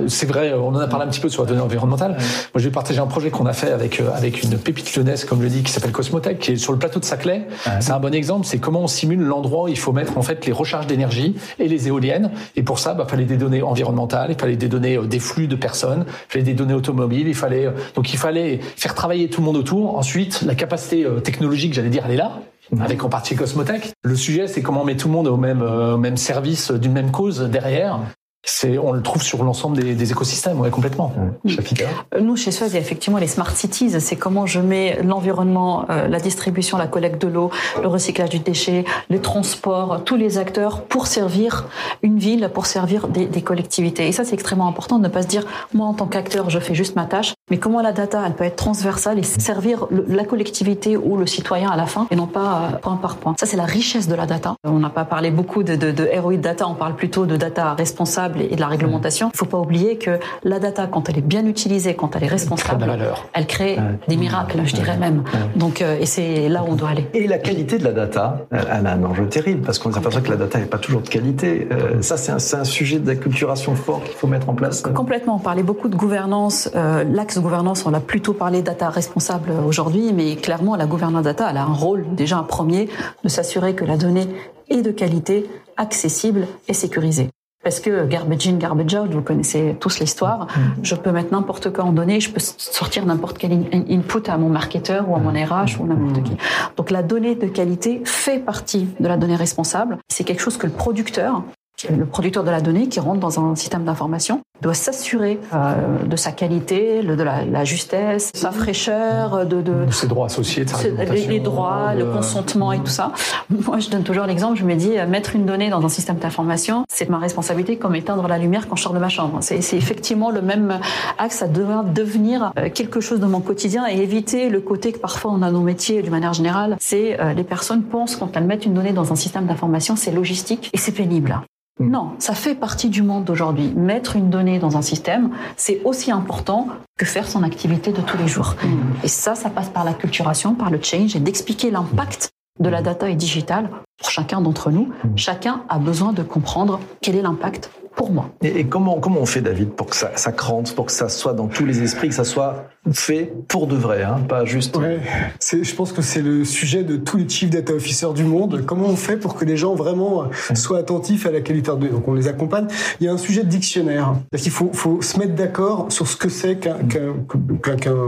C'est vrai, on en a parlé un petit peu sur la donnée environnementale. Moi, je vais partager un projet qu'on a fait avec euh, avec une pépite lyonnaise, comme je le dis, qui s'appelle Cosmotech, qui est sur le plateau de Saclay. C'est un bon exemple. C'est comment on simule l'endroit où il faut mettre en fait les recharges d'énergie et les éoliennes. Et pour ça, bah, fallait des données environnementales, il fallait des données euh, des flux de personnes, il fallait des données automobiles, il fallait euh, donc il fallait faire travailler tout le monde autour. Ensuite, la capacité technologique, j'allais dire, elle est là avec en partie Cosmotech. Le sujet, c'est comment on met tout le monde au même, euh, au même service d'une même cause derrière. C'est, on le trouve sur l'ensemble des, des écosystèmes, ouais, complètement. Euh, nous, chez Suez, il y a effectivement les smart cities. C'est comment je mets l'environnement, euh, la distribution, la collecte de l'eau, le recyclage du déchet, les transports, tous les acteurs pour servir une ville, pour servir des, des collectivités. Et ça, c'est extrêmement important de ne pas se dire, moi, en tant qu'acteur, je fais juste ma tâche. Mais comment la data, elle peut être transversale et servir la collectivité ou le citoyen à la fin et non pas euh, point par point? Ça, c'est la richesse de la data. On n'a pas parlé beaucoup de, de, de ROI de data, on parle plutôt de data responsable et de la réglementation. Il ne faut pas oublier que la data, quand elle est bien utilisée, quand elle est responsable, elle crée des miracles, je dirais même. Donc, euh, et c'est là où on doit aller. Et la qualité de la data, elle a un enjeu terrible parce qu'on s'aperçoit que la data n'est pas toujours de qualité. Euh, ça, c'est un, un, sujet d'acculturation fort qu'il faut mettre en place. Complètement. On parlait beaucoup de gouvernance. Euh, L'axe gouvernance, on a plutôt parlé data responsable aujourd'hui, mais clairement, la gouvernance data, elle a un rôle, déjà un premier, de s'assurer que la donnée est de qualité, accessible et sécurisée. Parce que garbage in, garbage out, vous connaissez tous l'histoire. Mm. Je peux mettre n'importe quoi en données, je peux sortir n'importe quel input à mon marketeur ou à mon RH ou n'importe mm. qui. Donc la donnée de qualité fait partie de la donnée responsable. C'est quelque chose que le producteur le producteur de la donnée qui rentre dans un système d'information doit s'assurer euh, de sa qualité, de la, justesse, sa fraîcheur, de, de ses droits associés, de les, les, droits, le consentement et tout ça. Moi, je donne toujours l'exemple. Je me dis, euh, mettre une donnée dans un système d'information, c'est ma responsabilité comme éteindre la lumière quand je sors de ma chambre. C'est effectivement le même axe. Ça doit devenir euh, quelque chose de mon quotidien et éviter le côté que parfois on a nos métiers d'une manière générale. C'est les personnes pensent quand elles mettent une donnée dans un système d'information, c'est logistique et c'est pénible. Mm. Non, ça fait partie du monde d'aujourd'hui. Mettre une donnée dans un système, c'est aussi important que faire son activité de tous les jours. Mm. Et ça, ça passe par la culturation, par le change et d'expliquer l'impact de la data et digitale pour chacun d'entre nous. Mm. Chacun a besoin de comprendre quel est l'impact pour moi. Et, comment, comment on fait, David, pour que ça, ça crante, pour que ça soit dans tous les esprits, que ça soit fait pour de vrai, hein, pas juste. Ouais, je pense que c'est le sujet de tous les chief data officers du monde. Comment on fait pour que les gens vraiment soient attentifs à la qualité de Donc on les accompagne. Il y a un sujet de dictionnaire. Il faut, faut se mettre d'accord sur ce que c'est qu'un,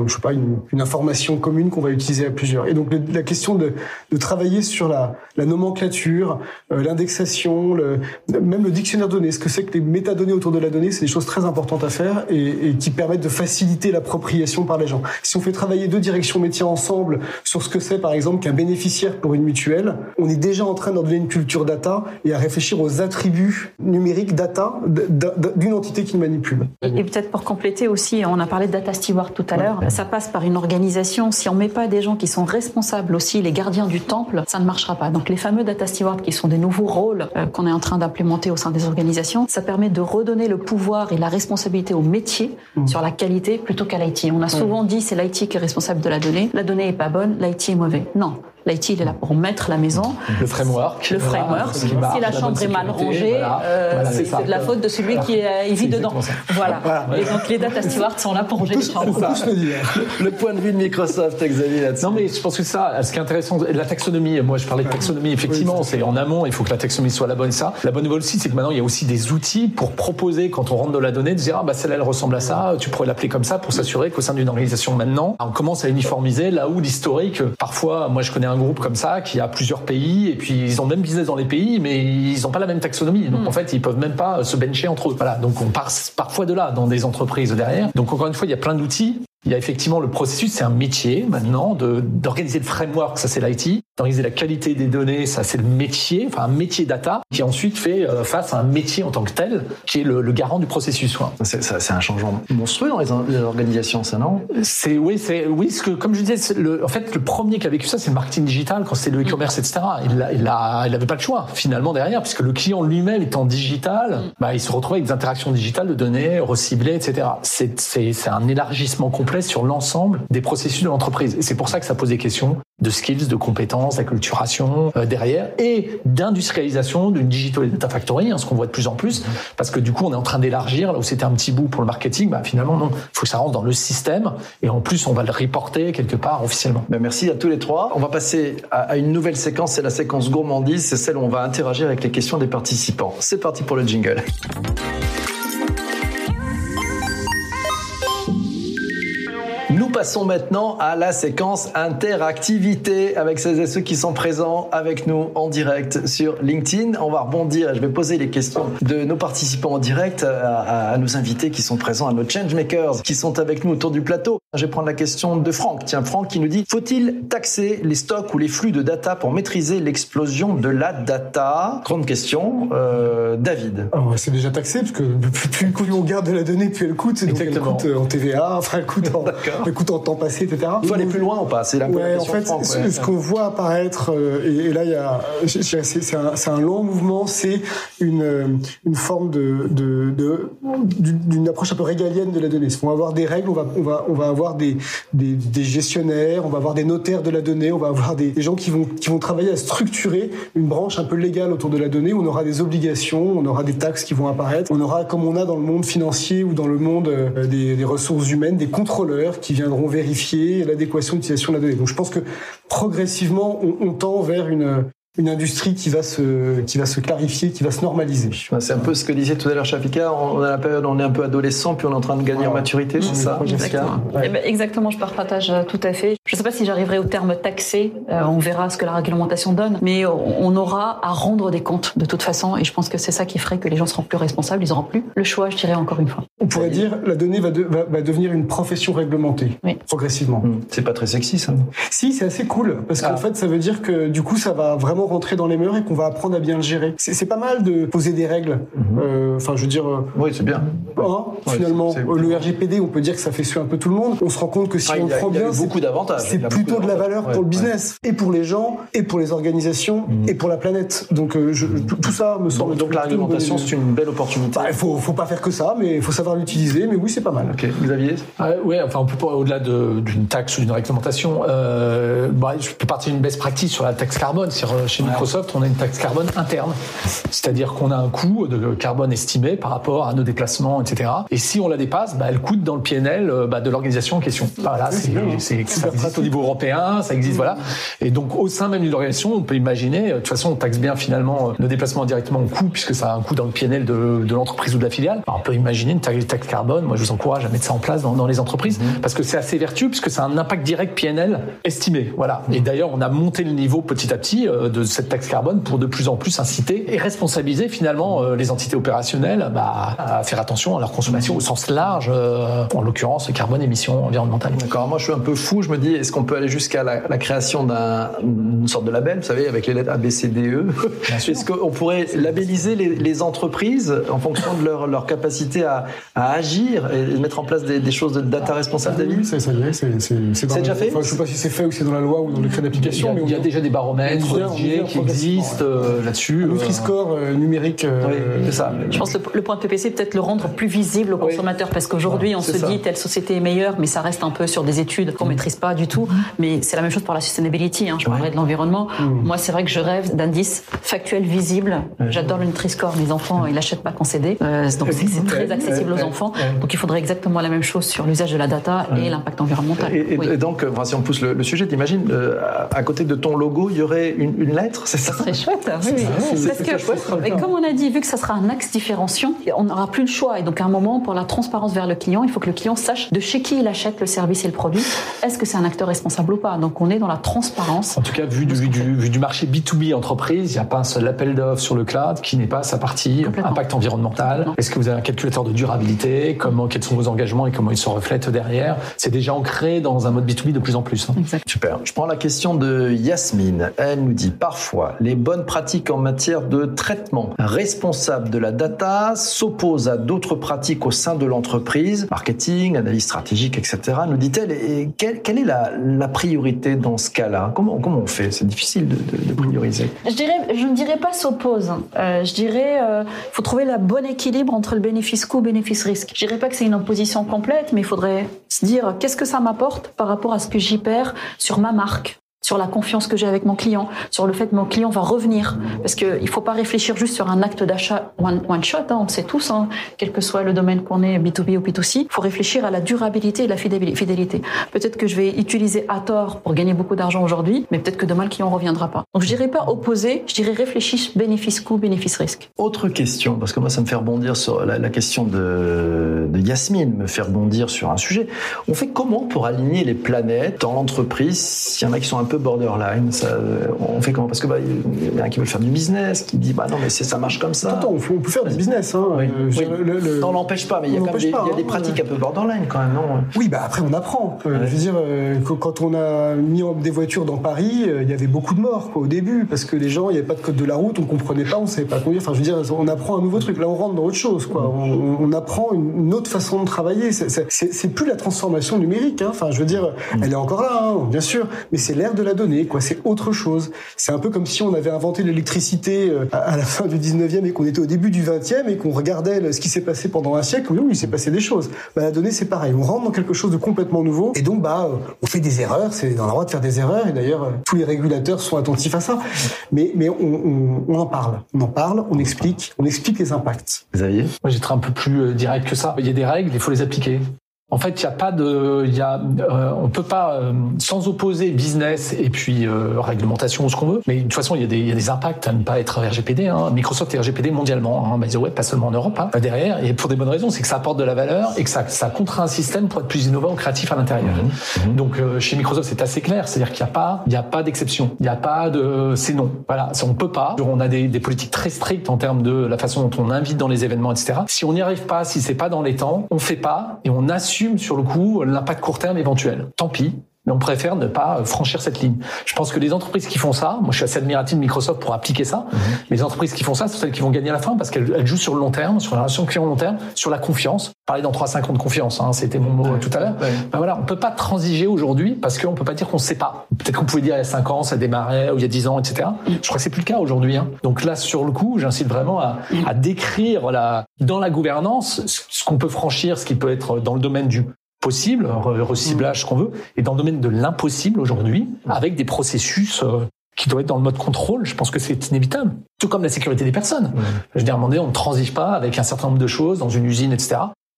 je sais pas, une, information commune qu'on va utiliser à plusieurs. Et donc la question de, travailler sur la, la nomenclature, euh, l'indexation, même le dictionnaire de données, ce que c'est que les métadonnées autour de la donnée, c'est des choses très importantes à faire et, et qui permettent de faciliter l'appropriation par les gens. Si on fait travailler deux directions métiers ensemble sur ce que c'est, par exemple, qu'un bénéficiaire pour une mutuelle, on est déjà en train d'en donner une culture data et à réfléchir aux attributs numériques data d'une entité qui manipule. Et, peut-être pour compléter aussi, on a parlé de data steward tout à l'heure, ça passe par une organisation. Si on met pas des gens qui sont responsables aussi, les gardiens du temple, ça ne marchera pas. Donc les fameux data stewards qui sont des nouveaux rôles euh, qu'on est en train d'implémenter au sein des organisations, ça permet de redonner le pouvoir et la responsabilité au métier mmh. sur la qualité plutôt qu'à l'IT. On a souvent dit c'est l'IT qui est responsable de la donnée. La donnée est pas bonne, l'IT est mauvais. Non, L'IT, il est là pour mettre la maison. Le framework. Le framework. si la chambre est mal rangée, euh, c'est de la faute de celui qui est, vit dedans. Voilà. Et donc les data stewards sont là pour ranger les chambres. Le point de vue de Microsoft, Xavier, là-dessus. Non, mais je pense que ça, ce qui est intéressant, la taxonomie, moi je parlais de taxonomie, effectivement, c'est en amont, il faut que la taxonomie soit la bonne. Ça. La bonne nouvelle aussi, c'est que maintenant, il y a aussi des outils pour proposer, quand on rentre de la donnée, de dire, ah bah celle-là, elle ressemble à ça, tu pourrais l'appeler comme ça pour s'assurer qu'au sein d'une organisation maintenant, on commence à uniformiser là où l'historique, parfois, moi je connais un groupe comme ça qui a plusieurs pays et puis ils ont le même business dans les pays mais ils n'ont pas la même taxonomie. Donc hmm. en fait, ils peuvent même pas se bencher entre eux. Voilà. Donc on part parfois de là dans des entreprises derrière. Donc encore une fois, il y a plein d'outils. Il y a effectivement le processus, c'est un métier maintenant d'organiser le framework, ça c'est l'IT, d'organiser la qualité des données, ça c'est le métier, enfin un métier data qui ensuite fait euh, face à un métier en tant que tel qui est le, le garant du processus. C'est un changement monstrueux dans les, organisations, ça non? C'est oui, c'est oui, ce que comme je disais, le, en fait le premier qui a vécu ça, c'est le marketing digital quand c'était le e-commerce, etc. Il il a, il avait pas le choix finalement derrière puisque le client lui-même étant digital, bah il se retrouvait avec des interactions digitales de données reciblées, etc. C'est c'est un élargissement complet sur l'ensemble des processus de l'entreprise. C'est pour ça que ça pose des questions de skills, de compétences, d'acculturation euh, derrière et d'industrialisation d'une digital data factory, hein, ce qu'on voit de plus en plus, parce que du coup on est en train d'élargir là où c'était un petit bout pour le marketing, bah finalement non, il faut que ça rentre dans le système et en plus on va le reporter quelque part officiellement. Ben merci à tous les trois. On va passer à une nouvelle séquence, c'est la séquence gourmandise, c'est celle où on va interagir avec les questions des participants. C'est parti pour le jingle. Passons maintenant à la séquence interactivité avec celles et ceux qui sont présents avec nous en direct sur LinkedIn. On va rebondir et je vais poser les questions de nos participants en direct à, à nos invités qui sont présents, à nos changemakers qui sont avec nous autour du plateau. Je vais prendre la question de Franck. Tiens, Franck qui nous dit, faut-il taxer les stocks ou les flux de data pour maîtriser l'explosion de la data? Grande question. Euh, David. Oh, c'est déjà taxé parce que plus, plus on garde de la donnée, plus elle coûte. Donc elle coûte en TVA, enfin elle coûte en, elle coûte en temps passé, etc. Il faut aller plus loin ou pas C'est la ouais, en fait, ce, qu'on voit apparaître, euh, et, et, là il y a, c'est un, un, long mouvement, c'est une, une forme de, d'une approche un peu régalienne de la donnée. On va avoir des règles, on va, on va, on va avoir des, des, des gestionnaires, on va avoir des notaires de la donnée, on va avoir des, des, gens qui vont, qui vont travailler à structurer une branche un peu légale autour de la donnée. On aura des obligations, on aura des taxes qui vont apparaître, on aura comme on a dans le monde financier ou dans le monde euh, des, des ressources humaines, des contrôleurs qui viendront vérifier l'adéquation d'utilisation de la donnée. Donc je pense que progressivement, on, on tend vers une, une industrie qui va se qui va se clarifier, qui va se normaliser. C'est un peu ce que disait tout à l'heure Chafika. On a la période, on est un peu adolescent, puis on est en train de gagner en maturité, c'est ça? Exactement. Ouais. Eh ben, exactement, je partage euh, tout à fait. Je ne sais pas si j'arriverai au terme taxé. Euh, on verra ce que la réglementation donne, mais on aura à rendre des comptes de toute façon, et je pense que c'est ça qui ferait que les gens seront plus responsables. Ils n'auront plus le choix, je dirais encore une fois. On pourrait dire la donnée va, de, va, va devenir une profession réglementée oui. progressivement. Mmh. C'est pas très sexy ça. Si, c'est assez cool parce qu'en ah. fait, ça veut dire que du coup, ça va vraiment rentrer dans les mœurs et qu'on va apprendre à bien le gérer. C'est pas mal de poser des règles. Euh, enfin, euh, je veux dire. Oui, c'est bien. Hein, ouais, finalement, c est, c est... le RGPD, on peut dire que ça fait suer un peu tout le monde. On se rend compte que si ah, on le prend bien, beaucoup d'avantages. C'est plutôt de la valeur pour le business et pour les gens et pour les organisations mmh. et pour la planète. Donc, euh, je, tout, tout, ça me semble. Donc, donc la réglementation, c'est une belle opportunité. Bah, il faut, faut pas faire que ça, mais il faut savoir l'utiliser. Mais oui, c'est pas mal. Ok, Xavier. Ah, oui, enfin, on peut pas au-delà d'une taxe ou d'une réglementation. Euh, bah, je peux partir d'une best practice sur la taxe carbone. Chez Microsoft, on a une taxe carbone interne, c'est-à-dire qu'on a un coût de carbone estimé par rapport à nos déplacements, etc. Et si on la dépasse, bah, elle coûte dans le PNL bah, de l'organisation en question. Voilà, c'est ça existe au niveau européen, ça existe, voilà. Et donc au sein même d'une organisation, on peut imaginer, de toute façon, on taxe bien finalement le déplacement directement au coût puisque ça a un coût dans le PNL de, de l'entreprise ou de la filiale. Alors, on peut imaginer une taxe, carbone. Moi, je vous encourage à mettre ça en place dans, dans les entreprises mmh. parce que c'est assez vertueux puisque c'est un impact direct PNL estimé. Voilà. Et d'ailleurs, on a monté le niveau petit à petit euh, de cette taxe carbone pour de plus en plus inciter et responsabiliser finalement euh, les entités opérationnelles bah, à faire attention à leur consommation au sens large, euh, en l'occurrence carbone, émissions environnementales. D'accord. Moi, je suis un peu fou. Je me dis, est-ce qu'on peut aller jusqu'à la, la, création d'une sorte de label, vous savez, avec les lettres A, B, C, D, E? Est-ce qu'on pourrait labelliser les, les, entreprises en fonction de leur, leur capacité à, à, agir et mettre en place des, des choses de data responsable, David? Oui, ça, ça y est, c'est déjà fait? Enfin, Je ne sais pas si c'est fait ou c'est dans la loi ou dans le décret d'application. Il, il, y a déjà des baromètres qui existent euh, là-dessus. Un Nutri-Score euh, numérique. Euh, oui, c'est ça. Je pense que le, le point de PPC peut-être le rendre plus visible aux oui. consommateurs parce qu'aujourd'hui, on se ça. dit telle société est meilleure, mais ça reste un peu sur des études qu'on mmh. maîtrise pas du tout. Mais c'est la même chose pour la sustainability. Hein. Je parlais de l'environnement. Mmh. Moi, c'est vrai que je rêve d'indices factuels visibles. J'adore le Nutri-Score. Mes enfants, ils l'achètent pas qu'en CD. Euh, donc c'est très accessible aux enfants. Donc il faudrait exactement la même chose sur l'usage de la data et l'impact environnemental. Et, et, oui. et donc, enfin, si on pousse le, le sujet, t'imagines, euh, à côté de ton logo, il y aurait une, une lettre, c'est ça serait chouette. Oui, oui. Parce que, chouette, mais comme on a dit, vu que ça sera un axe différenciant, on n'aura plus le choix. Et donc, à un moment, pour la transparence vers le client, il faut que le client sache de chez qui il achète le service et le produit. Est-ce que c'est un acteur responsable ou pas? Donc, on est dans la transparence. En tout cas, vu du, vu du, vu du marché B2B entreprise, il n'y a pas un seul appel d'offres sur le cloud qui n'est pas sa partie impact environnemental. Est-ce que vous avez un calculateur de durabilité? Comment, quels sont vos engagements et comment ils se reflètent derrière? C'est déjà ancré dans un mode B2B de plus en plus. Hein. Exact. Super. Je prends la question de Yasmine. Elle nous dit parfois les bonnes pratiques en matière de traitement responsable de la data s'opposent à d'autres pratiques au sein de l'entreprise, marketing, analyse stratégique, etc. Nous dit-elle. Quelle, est la, la, priorité dans ce cas-là? Comment, on fait? C'est difficile de, prioriser. Je dirais, je ne dirais pas s'oppose. Euh, je dirais, il euh, faut trouver le bon équilibre entre le bénéfice coût, bénéfice risque. Je dirais pas que c'est une opposition complète, mais il faudrait se dire qu'est-ce que ça m'apporte par rapport à ce que j'y perds sur ma marque? Sur la confiance que j'ai avec mon client, sur le fait que mon client va revenir. Parce qu'il ne faut pas réfléchir juste sur un acte d'achat one, shot, hein, on sait tous, hein, quel que soit le domaine qu'on est, B2B ou B2C, il faut réfléchir à la durabilité et la fidélité. Peut-être que je vais utiliser à tort pour gagner beaucoup d'argent aujourd'hui, mais peut-être que demain le client ne reviendra pas. Donc je dirais pas opposer, je dirais réfléchir bénéfice-coût, bénéfice-risque. Autre question, parce que moi ça me fait rebondir sur la, question de, de Yasmine, me fait rebondir sur un sujet. On fait comment pour aligner les planètes dans l'entreprise? S'il y en a qui sont un peu borderline ça, On fait comment? Parce que bah, y a un qui veut faire du business, qui dit bah non mais ça marche comme ça. Attends, on, peut faire du business. Hein. Euh, on l'empêche pas, mais il y a, quand même des, a des hein. pratiques un peu borderline quand même, non? Oui, bah après on apprend. Euh, je veux dire, euh, quand on a mis des voitures dans Paris, il y avait beaucoup de morts quoi, au début parce que les gens, il n'y avait pas de code de la route, on comprenait pas, on savait pas conduire. Enfin, je veux dire, on apprend un nouveau truc. Là, on rentre dans autre chose. Quoi. On, on apprend une autre façon de travailler. C'est plus la transformation numérique. Hein. Enfin, je veux dire, elle est encore là, hein, bien sûr, mais c'est l'ère de la donnée. Quoi. C'est autre chose. C'est un peu comme si on avait inventé l'électricité euh, à la fin du 19e et qu'on était au début du 20e et qu'on regardait ce qui s'est passé pendant un siècle. Oui, il s'est passé des choses. Bah, la donnée, c'est pareil. On rentre dans quelque chose de complètement nouveau et donc, bah, euh, on fait des erreurs. C'est dans la droit de faire des erreurs et d'ailleurs, euh, tous les régulateurs sont attentifs à ça. Mais, mais on, on, on en parle. On en parle, on explique, on explique les impacts. Xavier? Moi, j'étais un peu plus direct que ça. Il y a des règles, il faut les appliquer. En fait, il n'y a pas de, il y a, euh, on peut pas euh, sans opposer business et puis euh, réglementation ou ce qu'on veut. Mais de toute façon, il y, a des, il y a des impacts à ne pas être RGPD. Hein. Microsoft est RGPD mondialement, hein, by the way, pas seulement en Europe. Hein. Derrière, et pour des bonnes raisons, c'est que ça apporte de la valeur et que ça, ça contraint un système pour être plus innovant, créatif à l'intérieur. Mmh. Mmh. Donc chez Microsoft, c'est assez clair, c'est-à-dire qu'il n'y a pas, il y a pas d'exception, il n'y a pas de, c'est non. Voilà, on peut pas. On a des, des politiques très strictes en termes de la façon dont on invite dans les événements, etc. Si on n'y arrive pas, si c'est pas dans les temps, on fait pas et on assume sur le coup l'impact court terme éventuel. Tant pis, mais on préfère ne pas euh, franchir cette ligne. Je pense que les entreprises qui font ça, moi je suis assez admiratif de Microsoft pour appliquer ça, mhm. mais les entreprises qui font ça, c'est celles qui vont gagner à la fin parce qu'elles jouent sur le long terme, sur la relation client long terme, sur la confiance. Parler dans 3-5 ans de confiance, hein, c'était mon mot tout à l'heure. Ben voilà, on peut pas transiger aujourd'hui parce qu'on peut pas dire qu'on sait pas. Peut-être qu'on pouvait dire il y a 5 ans, ça démarrait, ou il y a 10 ans, etc. Je crois que c'est plus le cas aujourd'hui. Hein. Donc là, sur le coup, j'incite vraiment à, à décrire la, dans la gouvernance ce qu'on peut franchir, ce qui peut être dans le domaine du possible, reciblage, ce qu'on veut, et dans le domaine de l'impossible aujourd'hui, avec des processus euh, qui doivent être dans le mode contrôle, je pense que c'est inévitable. Tout comme la sécurité des personnes. Je veux dire, à un moment donné, on ne transige pas avec un certain nombre de choses dans une usine, etc.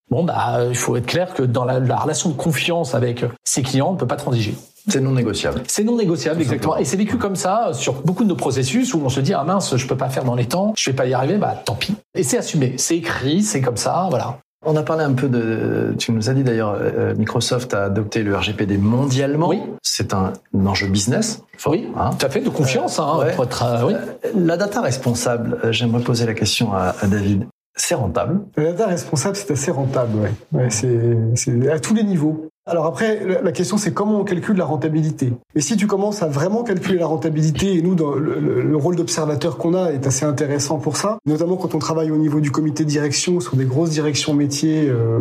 Bon, bah, il faut être clair que dans la, relation de confiance avec ses clients, on ne peut pas transiger. C'est non négociable. C'est non négociable, exactement. Et c'est vécu comme ça sur beaucoup de nos processus où on se dit ah mince, je peux pas faire dans les temps, je vais pas y arriver, bah tant pis. Et c'est assumé, c'est écrit, c'est comme ça, voilà. On a parlé un peu de. Tu nous as dit d'ailleurs, euh, Microsoft a adopté le RGPD mondialement. Oui. C'est un, enjeu business. oui, hein. tout à fait, de confiance. hein, euh, oui. Euh, la data responsable, j'aimerais poser la question à, à David. C'est rentable? La data responsable, c'est assez rentable, ouais. ouais c'est à tous les niveaux. Alors après, la question c'est comment on calcule la rentabilité. Et si tu commences à vraiment calculer la rentabilité, et nous, le, rôle d'observateur qu'on a est assez intéressant pour ça, notamment quand on travaille au niveau du comité de direction sur des grosses directions métiers, euh,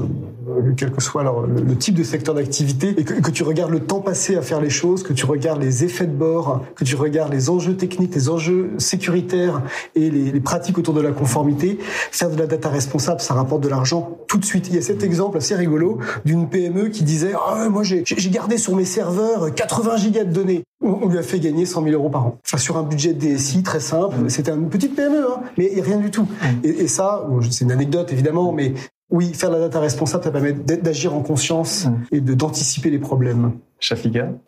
quel que soit le, type de secteur d'activité, et que, tu regardes le temps passé à faire les choses, que tu regardes les effets de bord, que tu regardes les enjeux techniques, les enjeux sécuritaires et les, les pratiques autour de la conformité, faire de la data responsable, ça rapporte de l'argent tout de suite. Il y a cet exemple assez rigolo d'une PME qui disait ah moi j'ai gardé sur mes serveurs 80 gigas de données. On, lui a fait gagner 100 000 euros par an. Enfin, sur un budget de DSI très simple. C'était une petite PME, hein, mais rien du tout. Et, et ça, c'est une anecdote évidemment, mais oui, faire la data responsable, ça permet d'agir en conscience et de d'anticiper les problèmes.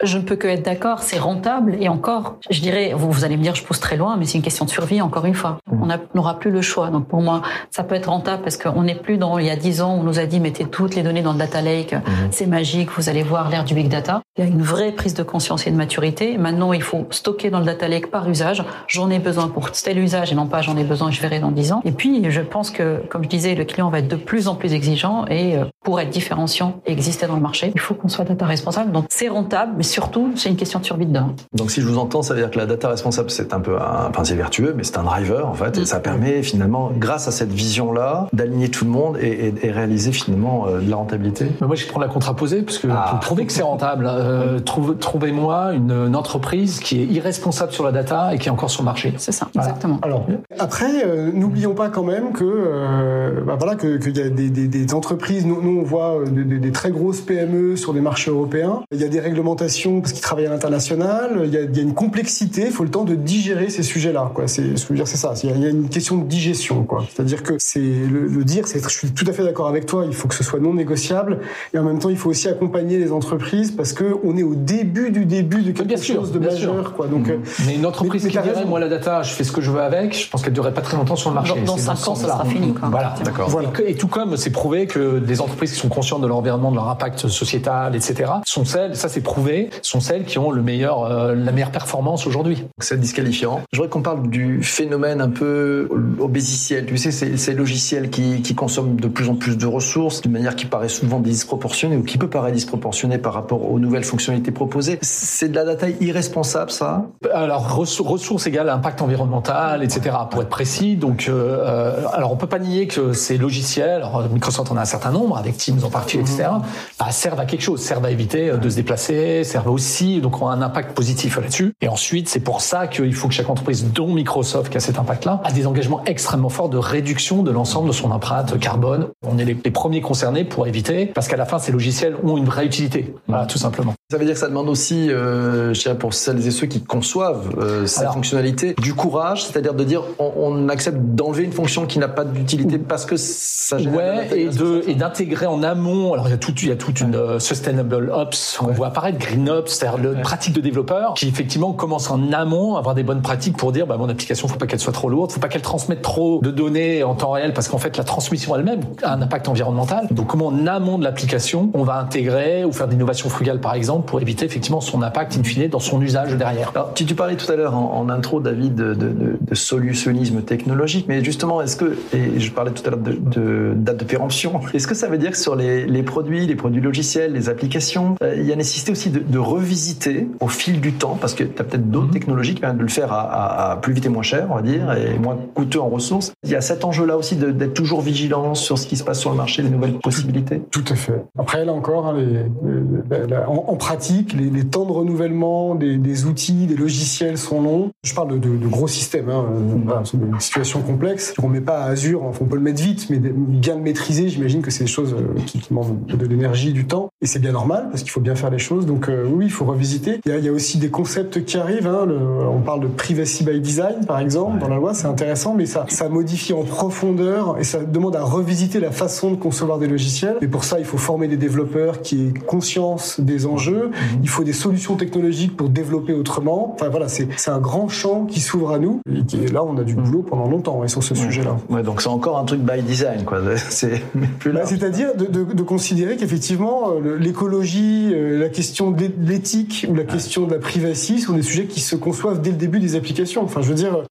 Je ne peux que être d'accord, c'est rentable et encore, je dirais, vous, vous allez me dire, je pousse très loin, mais c'est une question de survie, encore une fois. Mm. On n'aura plus le choix. Donc pour moi, ça peut être rentable parce qu'on n'est plus dans, il y a dix ans, on nous a dit, mettez toutes les données dans le data lake, mm. c'est magique, vous allez voir l'ère du big data. Il y a une vraie prise de conscience et de maturité. Maintenant, il faut stocker dans le data lake par usage. J'en ai besoin pour tel usage et non pas j'en ai besoin, je verrai dans dix ans. Et puis, je pense que, comme je disais, le client va être de plus en plus exigeant et euh, pour être différenciant et exister dans le marché, il faut qu'on soit data responsable. Donc c'est rentable, mais surtout, c'est une question de survie dedans. Donc si je vous entends, ça veut dire que la data responsable, c'est un peu un, enfin c'est vertueux, mais c'est un driver en fait, et ça permet finalement, grâce à cette vision-là, d'aligner tout le monde et, et, réaliser finalement euh, de la rentabilité. Mais moi, je prends la contraposée, parce que ah. pour prouver que c'est rentable, euh, trouvez-moi une, entreprise qui est irresponsable sur la data et qui est encore sur le marché. C'est ça, exactement. Alors après, euh, n'oublions pas quand même que euh, bah voilà qu'il y a des, des, des entreprises. Nous, nous, on voit des, des, très grosses PME sur des marchés européens. Il y a des réglementations parce qu'ils travaillent à l'international. Il, il, y a une complexité. Il faut le temps de digérer ces sujets-là. Quoi. C'est, ce que je veux dire, c'est ça. Il y a une question de digestion. Quoi. C'est-à-dire que c'est le, le dire. C'est, je suis tout à fait d'accord avec toi. Il faut que ce soit non négociable et en même temps, il faut aussi accompagner les entreprises parce que on est au début du début de quelque chose de majeur. Quoi. Donc, mmh. mais une entreprise qui dirait, moi la data, je fais ce que je veux avec, je pense qu'elle ne durerait pas très longtemps sur le marché. Dans, 5 ans, ça sera fini. Quoi. Voilà, d'accord. Voilà. Et, tout comme c'est prouvé que des entreprises qui sont conscientes de leur environnement, de leur impact sociétal, etc., sont celles, ça c'est prouvé, sont celles qui ont le meilleur, euh, la meilleure performance aujourd'hui. C'est disqualifiant. Je voudrais qu'on parle du phénomène un peu obésiciel. Tu sais, ces, ces logiciels qui, qui consomment de plus en plus de ressources, de manière qui paraît souvent disproportionnée ou qui peut paraître disproportionnée par rapport aux nouvelles fonctionnalités proposées. C'est de la data irresponsable, ça? Alors, ressources égale impact environnemental, etc., pour être précis. Donc, euh, euh, alors on peut pas nier que ces logiciels, alors Microsoft en a un certain nombre, avec Teams en particulier, etc., mhm. bah, servent à quelque chose, servent à éviter euh, de se déplacer, servent aussi, donc ont un impact positif là-dessus. Et ensuite, c'est pour ça qu'il faut que chaque entreprise, dont Microsoft, qui a cet impact-là, a des engagements extrêmement forts de réduction de l'ensemble de son empreinte carbone. On est les, les premiers concernés pour éviter, parce qu'à la fin, ces logiciels ont une vraie utilité, voilà, tout simplement. Ça veut dire que ça demande aussi, euh, je dirais pour celles et ceux qui conçoivent euh, cette fonctionnalité, du courage, c'est-à-dire de dire on, on accepte d'enlever une fonction qui n'a pas d'utilité parce que ça génère ouais, et de et d'intégrer en amont. Alors il y a tout, il y a toute une uh, sustainable ops. On voit apparaître green ops, c'est-à-dire le pratique de développeur qui effectivement commence en amont à avoir des bonnes pratiques pour dire bah mon application faut pas qu'elle soit trop lourde, faut pas qu'elle transmette trop de données en temps réel parce qu'en fait la transmission elle-même a un impact environnemental. Donc comment en amont de l'application on va intégrer ou faire d'innovation frugale par exemple pour éviter effectivement son impact in fine dans son usage derrière. Alors, tu, tu parlais tout à l'heure en, intro, David, de, de, de, solutionnisme technologique, mais justement, est-ce que, et je parlais tout à l'heure de, de, date de péremption, est-ce que ça veut dire que sur les, les produits, les produits logiciels, les applications, euh, il y a nécessité aussi de, revisiter au fil du temps, parce que tu as peut-être d'autres mhm. technologies qui permettent de le faire à, à, plus vite et moins cher, on va dire, et moins coûteux en ressources. Il y a cet enjeu-là aussi d'être toujours vigilant sur ce qui se passe sur le marché, les nouvelles possibilités? Tout à fait. Après, là encore, hein, les, en, en pratique, les, temps de renouvellement des, outils, des logiciels sont longs. Je parle de, de, de gros systèmes, hein, voilà, c'est une situation complexe. On met pas à Azure, on peut le mettre vite, mais bien le maîtriser, j'imagine que c'est des choses euh, qui, qui demandent de l'énergie, du temps. Et c'est bien normal, parce qu'il faut bien faire les choses. Donc euh, oui, il faut revisiter. Il y, a, il y a, aussi des concepts qui arrivent. Hein, le, on parle de privacy by design, par exemple, ouais. dans la loi, c'est intéressant, mais ça, ça modifie en profondeur et ça demande à revisiter la façon de concevoir des logiciels. Et pour ça, il faut former des développeurs qui aient conscience des enjeux. Mhm. Il faut des solutions technologiques pour développer autrement. Enfin voilà, c'est un grand champ qui s'ouvre à nous. Et qui, là, on a du mhm. boulot pendant longtemps et sur ce ouais. sujet-là. Ouais, donc c'est encore un truc by design, quoi. C'est plus là. Bah, C'est-à-dire de, de, de, considérer qu'effectivement, l'écologie, euh, la question de l'éthique ou la question de la privacy sont des sujets qui se conçoivent dès le début des applications. Enfin, je veux dire,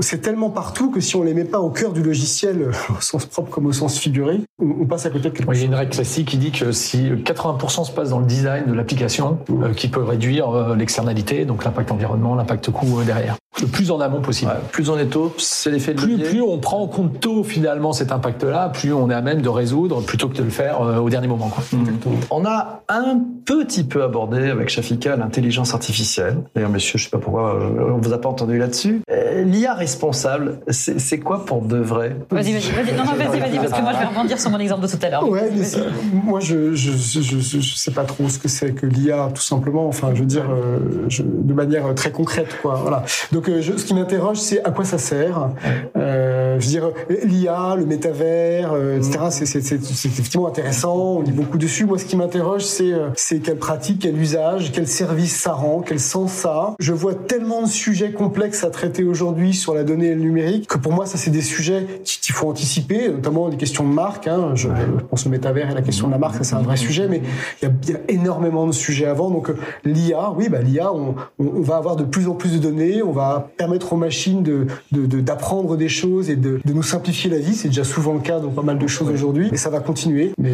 c'est tellement partout que si on les met pas au cœur du logiciel, au sens propre comme au sens figuré, on, passe à côté de quelque oui, chose. Il y a une règle classique qui dit que si 80% se passe dans le design de l'application, euh, qui peut réduire euh, l'externalité, donc l'impact environnement, l'impact coût euh, derrière. Le plus en amont possible. Ouais, plus on est tôt, c'est l'effet de plus, plus on prend en compte tôt finalement cet impact-là, plus on est à même de résoudre plutôt que de le faire euh, au dernier moment. Quoi. Mmh. On a un petit peu abordé avec Shafika l'intelligence artificielle. D'ailleurs, monsieur, je sais pas pourquoi euh, on vous a pas entendu là-dessus. Euh, L'IA responsable, c'est quoi pour de vrai? Vas-y, vas-y, vas-y. Non, non, vas-y, vas-y, parce que moi je vais rebondir sur mon exemple de tout à l'heure. Ouais, mais moi je, je, je, je, je sais pas trop ce que c'est que l'IA, tout simplement. Enfin, je veux dire, euh, je, de manière très concrète, quoi. Voilà. Donc, euh, je, ce qui m'interroge, c'est à quoi ça sert. Euh, je veux dire, l'IA, le métavers, euh, etc. C'est effectivement intéressant. On lit beaucoup dessus. Moi, ce qui m'interroge, c'est c'est quelle pratique, quel usage, quel service ça rend, quel sens ça a. Je vois tellement de sujets complexes à traiter aujourd'hui sur la donnée et le numérique que pour moi, ça c'est des sujets qu'il faut anticiper, notamment des questions de marque. Hein. Je, je, pense au métavers et la question de la marque, ça c'est un vrai sujet, mais il y a, il y a énormément de sujets avant. Donc l'IA, oui, bah, l'IA, on, on, on va avoir de plus en plus de données, on va permettre aux machines de d'apprendre de, de, des choses et de, nous simplifier la vie. C'est déjà souvent le cas dans pas mal de choses aujourd'hui, et ça va continuer. Mais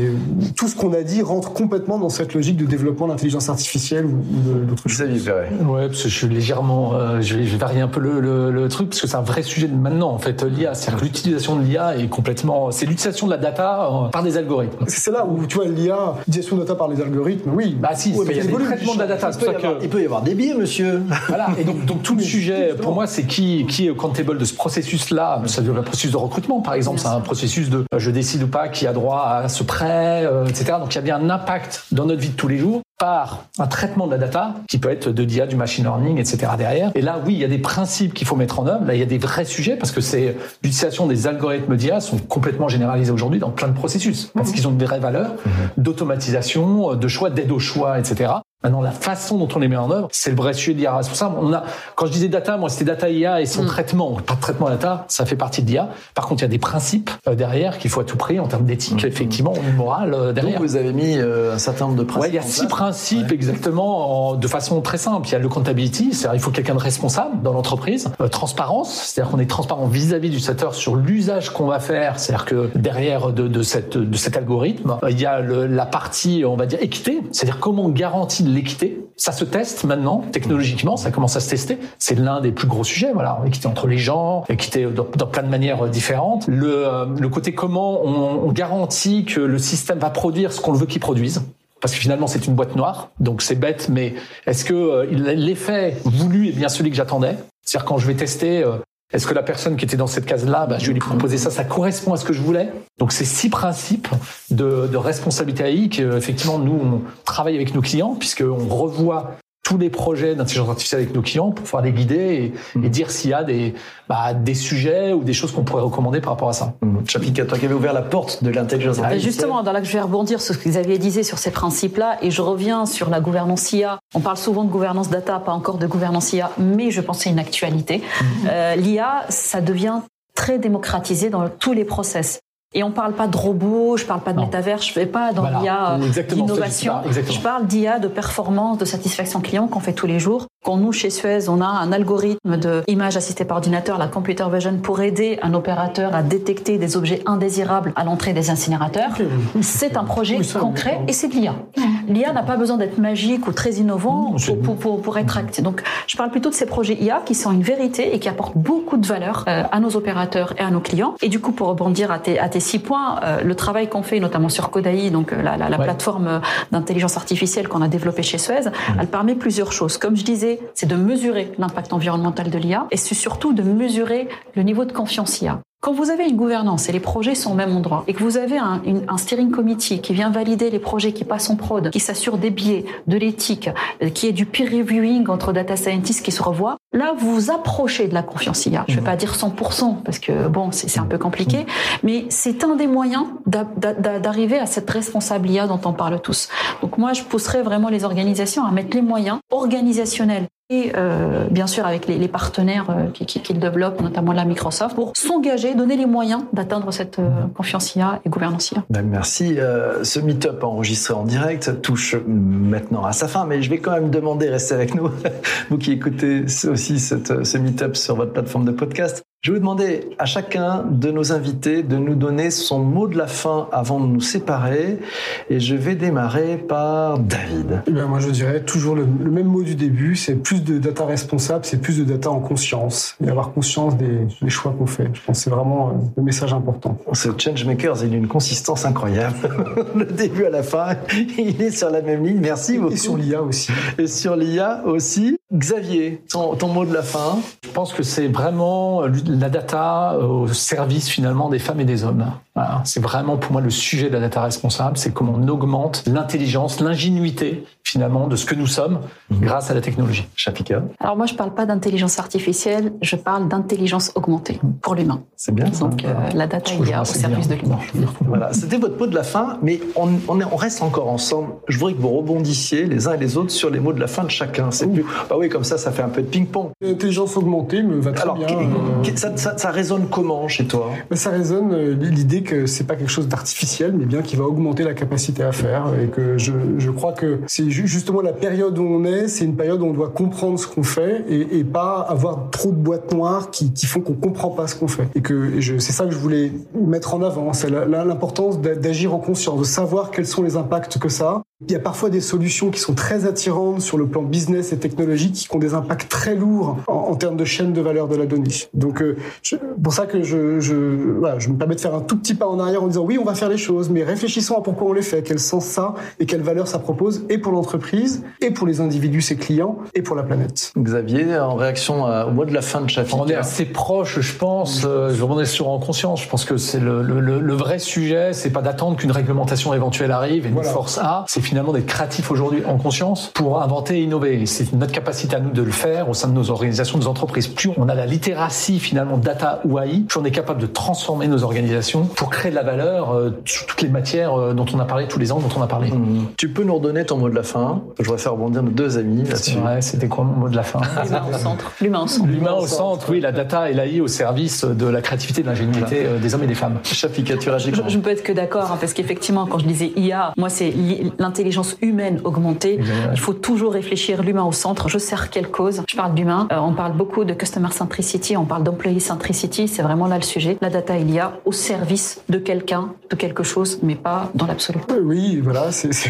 tout ce qu'on a dit rentre complètement dans cette logique de développement de l'intelligence artificielle ou, d'autres choses. Ouais, parce que je suis légèrement, euh, je, vais, varier un peu le, truc parce que c'est un vrai sujet de maintenant. En fait, l'IA, c'est-à-dire que l'utilisation de l'IA est complètement, c'est l'utilisation de la data euh, par des algorithmes. C'est là où tu vois l'IA, l'utilisation de data par les algorithmes. Oui. Bah si, il y a des traitements de la data. Il peut, y avoir, des biais, monsieur. Voilà. Et donc, donc tout le sujet, pour moi, c'est qui, qui est accountable de ce processus-là? Ça veut dire un processus de recrutement, par exemple. C'est un processus de, je décide ou pas qui a droit à ce prêt, euh, etc. Donc il y a bien un impact dans notre vie de tous les jours par un traitement de la data qui peut être de l'IA, du machine learning, etc. derrière. Et là, oui, il y a des principes qu'il faut mettre en œuvre. Là, il y a des vrais sujets parce que c'est l'utilisation des algorithmes d'IA sont complètement généralisés aujourd'hui dans plein de processus parce mhm. qu'ils ont une vraie valeur mhm. d'automatisation, de choix, d'aide au choix, etc. Maintenant, la façon dont on les met en œuvre, c'est le vrai sujet de l'IA responsable. On a, quand je disais data, moi, c'était data IA et son mm. traitement. Pas de traitement data, ça fait partie de l'IA. Par contre, il y a des principes euh, derrière qu'il faut à tout prix en termes d'éthique, mm. effectivement, ou morale euh, derrière. Donc, vous avez mis euh, un certain nombre de principes. Ouais, il y a six principes exactement, de façon très simple. Il y a le accountability, c'est-à-dire il faut quelqu'un de responsable dans l'entreprise. transparence, c'est-à-dire qu'on est transparent vis-à-vis du secteur sur l'usage qu'on va faire. C'est-à-dire que derrière de, de, cette, de cet algorithme, il y a le, la partie, on va dire, équité, c'est-à-dire comment on garantit l'équité. Ça se teste maintenant, technologiquement, ça commence à se tester. C'est l'un des plus gros sujets, voilà. Équité entre les gens, équité dans, plein de manières différentes. Le, euh, le côté comment on, on garantit que le système va produire ce qu'on veut qu'il produise parce que finalement c'est une boîte noire, donc c'est bête, mais est-ce que euh, l'effet voulu est bien celui que j'attendais? C'est-à-dire quand je vais tester, euh, est-ce que la personne qui était dans cette case-là, bah, je vais lui proposer ça, ça correspond à ce que je voulais? Donc c'est six principes de, responsabilité AI qu'effectivement nous on travaille avec nos clients puisqu'on revoit tous les projets d'intelligence artificielle avec nos clients pour pouvoir les guider et, mmh. dire s'il y a des, bah, des sujets ou des choses qu'on pourrait recommander par rapport à ça. Mmh. Chapika, toi qui avais ouvert la porte de l'intelligence ah, artificielle. Justement, dans là que je vais rebondir sur ce que Xavier disait sur ces principes-là, et je reviens sur la gouvernance IA. On parle souvent de gouvernance data, pas encore de gouvernance IA, mais je pense que c'est une actualité. Mmh. Euh, L'IA, ça devient très démocratisé dans tous les process. Et on parle pas de robots, je parle pas de métavers, je fais pas dans l'IA d'innovation. Je parle d'IA de performance, de satisfaction client qu'on fait tous les jours. Quand nous, chez Suez, on a un algorithme de image assistée par ordinateur, la computer vision, pour aider un opérateur à détecter des objets indésirables à l'entrée des incinérateurs, c'est un projet concret et c'est de l'IA. L'IA n'a pas besoin d'être magique ou très innovant pour, pour, pour, être actif. Donc, je parle plutôt de ces projets IA qui sont une vérité et qui apportent beaucoup de valeur euh, à nos opérateurs et à nos clients. Et du coup, pour rebondir à tes, à tes six points, euh, le travail qu'on fait, notamment sur Kodai, donc euh, la, la, la plateforme d'intelligence artificielle qu'on a développée chez Suez, elle permet plusieurs choses. Comme je disais, c'est de mesurer l'impact environnemental de l'IA et c'est surtout de mesurer le niveau de confiance IA. Quand vous avez une gouvernance et les projets sont au même endroit et que vous avez un, un, steering committee qui vient valider les projets qui passent en prod, qui s'assure des biais, de l'éthique, euh, qui est du peer reviewing entre data scientists qui se revoient, là vous vous approchez de la confiance IA. Je ne vais pas dire 100% parce que bon c'est un peu compliqué, mais c'est un des moyens d'arriver à cette responsable IA dont on parle tous. Donc moi je pousserais vraiment les organisations à mettre les moyens organisationnels et euh, bien sûr avec les, partenaires euh, qu'ils qui, développent, notamment la Microsoft, pour s'engager, donner les moyens d'atteindre cette euh, confiance IA et gouvernance IA. Ben, merci. ce meet-up enregistré en direct touche maintenant à sa fin, mais je vais quand même demander, restez avec nous, vous qui écoutez aussi ce meet-up sur votre plateforme de podcast, je vais vous demander à chacun de nos invités de nous donner son mot de la fin avant de nous séparer. Et je vais démarrer par David. Eh bien, moi, je dirais toujours le, même mot du début. C'est plus de data responsable, c'est plus de data en conscience. Et avoir conscience des, choix qu'on fait. Je pense que c'est vraiment euh, le message important. Ce Changemakers, il a une consistance incroyable. le début à la fin, il est sur la même ligne. Merci beaucoup. Et sur l'IA aussi. Et sur l'IA aussi. Xavier, ton, ton mot de la fin. Je pense que c'est vraiment la data au service finalement des femmes et des hommes. C'est vraiment pour moi le sujet de la data responsable, c'est comment on augmente l'intelligence, l'ingénuité finalement de ce que nous sommes mhm. grâce à la technologie. Chapika Alors moi je parle pas d'intelligence artificielle, je parle d'intelligence augmentée pour l'humain. C'est bien ça. Donc euh, la data a au service de l'humain. Voilà, c'était votre mot de la fin, mais on, on, on, reste encore ensemble. Je voudrais que vous rebondissiez les uns et les autres sur les mots de la fin de chacun. C'est plus, bah oui, comme ça, ça fait un peu de ping-pong. L'intelligence augmentée me va très bien. Euh. Ça, ça, ça, résonne comment chez toi? Bah, Ça résonne euh, l'idée l'idée que c'est pas quelque chose d'artificiel, mais bien qui va augmenter la capacité à faire. Et que je, je crois que c'est justement la période où on est, c'est une période où on doit comprendre ce qu'on fait et, pas avoir trop de boîtes noires qui, qui font qu'on comprend pas ce qu'on fait. Et que c'est ça que je voulais mettre en avant, c'est l'importance d'agir en conscience, de savoir quels sont les impacts que ça a il y a parfois des solutions qui sont très attirantes sur le plan business et technologique qui ont des impacts très lourds en, termes de chaîne de valeur de la donnée. Donc, euh, pour ça que je, je, je me permets de faire un tout petit pas en arrière en disant oui, on va faire les choses, mais réfléchissons à pourquoi on les fait, quel sens ça et quelle valeur ça propose et pour l'entreprise et pour les individus, ses clients et pour la planète. Xavier, en réaction au mois de la fin de chapitre. On est assez proche, je pense. Euh, je remets sur en conscience. Je pense que c'est le, le, le, vrai sujet, c'est pas d'attendre qu'une réglementation éventuelle arrive et une force A. C'est finalement d'être créatif aujourd'hui en conscience pour inventer et innover. C'est notre capacité à nous de le faire au sein de nos organisations, de nos entreprises. Plus on a la littératie finalement data ou AI, plus on est capable de transformer nos organisations pour créer de la valeur euh, sur toutes les matières euh, dont on a parlé tous les ans, dont on a parlé. Mmh. Tu peux nous redonner ton mot de la fin? Je voudrais faire rebondir nos deux amis là-dessus. Ouais, c'était quoi mon mot de la fin? L'humain au centre. L'humain au centre. L'humain au centre, oui, la data et l'AI au service de la créativité et de l'ingéniosité euh, des hommes et des femmes. Chafika, tu je, je ne peux être que d'accord, hein, parce qu'effectivement, quand je disais IA, moi, c'est l'intelligence humaine augmentée. Il faut toujours réfléchir l'humain au centre. Je sers quelle cause? Je parle d'humain. Euh, on parle beaucoup de customer centricity, on parle d'employee centricity. C'est vraiment là le sujet. La data, il y a au service de quelqu'un, de quelque chose, mais pas dans l'absolu. Oui, voilà, c'est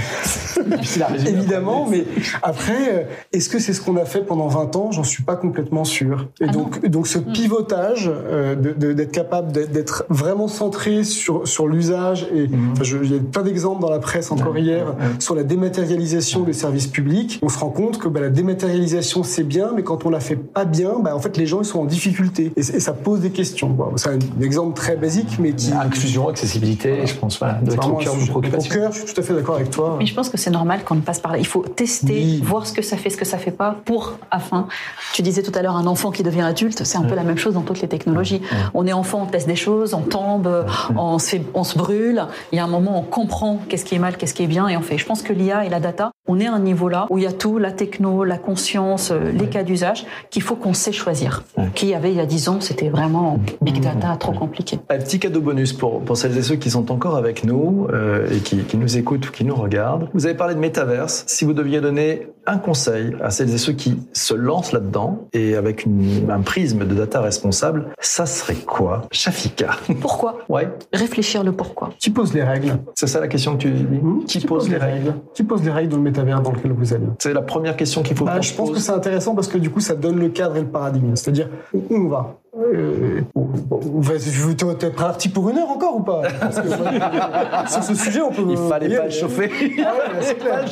évidemment. Mais après, euh, est-ce que c'est ce qu'on a fait pendant 20 ans? J'en suis pas complètement sûr. Et ah donc, donc ce mm. pivotage, euh, d'être capable d'être vraiment centré sur sur l'usage. Et mm. il y a plein d'exemples dans la presse encore hier sur la dématérialisation des services publics, on se rend compte que bah, la dématérialisation c'est bien, mais quand on la fait pas bien, bah, en fait les gens ils sont en difficulté et, ça pose des questions. c'est un exemple très basique, mais qui inclusion, accessibilité, je pense voilà, de au cœur de préoccupation. cœur, je suis tout à fait d'accord avec toi. Mais je pense que c'est normal qu'on passe par là. Il faut tester, voir ce que ça fait, ce que ça fait pas, pour afin. Tu disais tout à l'heure un enfant qui devient adulte, c'est un peu la même chose dans toutes les technologies. On est enfant, on teste des choses, on tombe, on se, on se brûle. Il y a un moment, on comprend qu'est-ce qui est mal, qu'est-ce qui est bien, et on fait. Je pense que l'IA et la data, on est à un niveau là où il y a tout, la techno, la conscience, euh, les cas d'usage, qu'il faut qu'on sait choisir. Qui y avait il y a 10 ans, c'était vraiment big data, trop compliqué. Un petit cadeau bonus pour, pour celles et ceux qui sont encore avec nous euh, et qui, qui, nous écoutent ou qui nous regardent. Vous avez parlé de métaverse. Si vous deviez donner un conseil à celles et ceux qui se lancent là-dedans et avec une, un prisme de data responsable, ça serait quoi? Shafika Pourquoi? Ouais. Réfléchir le pourquoi. Qui pose les règles C'est ça la question que tu dis? Mmh. qui, pose, les règles, Qui pose les règles dans le métavers dans lequel vous allez C'est la première question qu'il faut bah, Je pense que c'est intéressant parce que du coup, ça donne le cadre et le paradigme. C'est-à-dire où on va? Euh, bon, t'es parti pour une heure encore ou pas? Parce que, Sur ce sujet, on peut. Il fallait pas le chauffer. Ah c'est clair.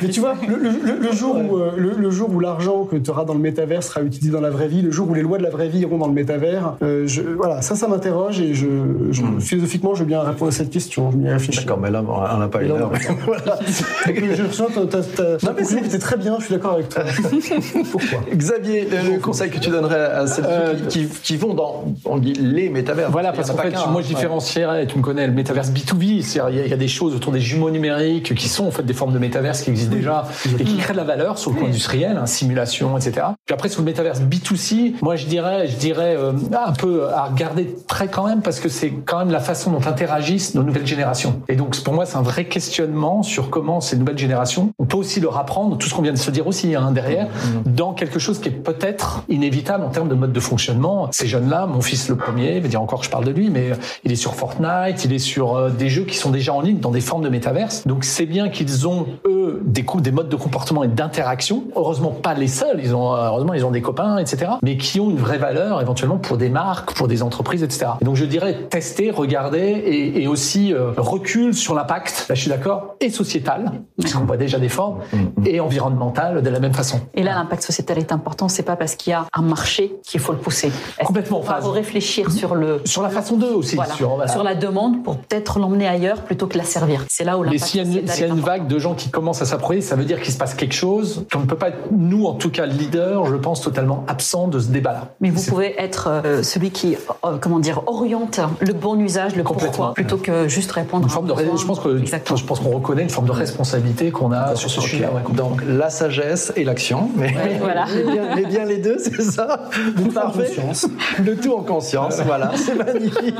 Mais tu vois, le, jour où euh, le, jour où l'argent que tu auras dans le métavers sera utilisé dans la vraie vie, le jour où les lois de la vraie vie iront dans le métavers, euh, je, voilà, ça, ça m'interroge et je, je hmm. philosophiquement, je veux bien répondre à cette question. Je m'y réfléchis. D'accord, mais là, on n'a pas une heure. voilà. je ressens ta, ta, conclusion qui était très bien. Je suis d'accord avec toi. Pourquoi? Xavier, le conseil que tu donnerais à celles euh, qui, qui, vont dans, on dit les métavers. Voilà, parce qu'en fait, moi je différencierais, tu me connais, le métaverse B2B, il y, a des choses autour des jumeaux numériques qui sont en fait des formes de métaverse qui existent déjà et qui créent de la valeur sur le plan industriel, hein, simulation, etc. Puis après sur le métaverse B2C, moi je dirais, je dirais euh, un peu à regarder très quand même parce que c'est quand même la façon dont interagissent nos nouvelles générations. Et donc pour moi c'est un vrai questionnement sur comment ces nouvelles générations, on peut aussi leur apprendre tout ce qu'on vient de se dire aussi hein, derrière, mm-hmm. dans quelque chose qui est peut-être inévitable en termes de mode de fonctionnement. Ces jeunes-là, mon fils le premier, veut dire encore que je parle de lui, mais il est sur Fortnite, il est sur euh, des jeux qui sont déjà en ligne dans des formes de métaverse. Donc c'est bien qu'ils ont eux des, des modes de comportement et d'interaction. Heureusement pas les seuls, ils ont euh, heureusement ils ont des copains, etc. Mais qui ont une vraie valeur éventuellement pour des marques, pour des entreprises, etc. Et donc je dirais tester, regarder et, aussi euh, recul sur l'impact. Là je suis d'accord et sociétal, puisqu'on voit déjà des formes, et environnemental de la même façon. Et là l'impact sociétal est important. C'est pas parce qu'il y a un marché qu'il faut le pousser. Complètement. Il faut réfléchir sur le sur la façon d'eux aussi, sur, sur, la demande pour peut-être l'emmener ailleurs plutôt que la servir. C'est là où Mais s'il y, a une vague de gens qui commencent à s'approprier, ça veut dire qu'il se passe quelque chose qu'on ne peut pas être, nous en tout cas, leader, je pense, totalement absent de ce débat-là. Mais vous pouvez être euh, celui qui, euh, comment dire, oriente le bon usage, le pourquoi, plutôt que juste répondre. Une forme de, je pense que, je pense qu'on reconnaît une forme de responsabilité qu'on a sur ce sujet. Donc la sagesse et l'action, mais, voilà. mais, bien, les deux, c'est ça? Le tout en conscience. Le tout en conscience, voilà, c'est magnifique.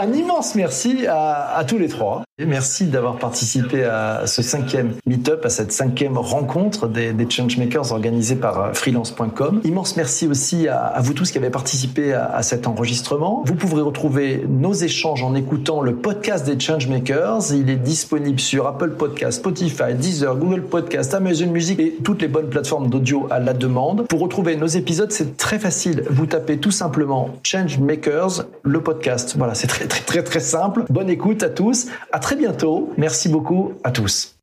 Un immense merci à, à tous les trois. Merci d'avoir participé à ce cinquième meet-up, à cette cinquième rencontre des, changemakers organisée par euh, freelance.com. Immense merci aussi à, vous tous qui avez participé à, cet enregistrement. Vous pourrez retrouver nos échanges en écoutant le podcast des changemakers. Il est disponible sur Apple Podcast, Spotify, Deezer, Google Podcast, Amazon Music et toutes les bonnes plateformes d'audio à la demande. Pour retrouver nos épisodes, c'est très facile. Vous tapez tout simplement Changemakers, le podcast. Voilà, c'est très très très très simple. Bonne écoute à tous. Très bientôt. Merci beaucoup à tous.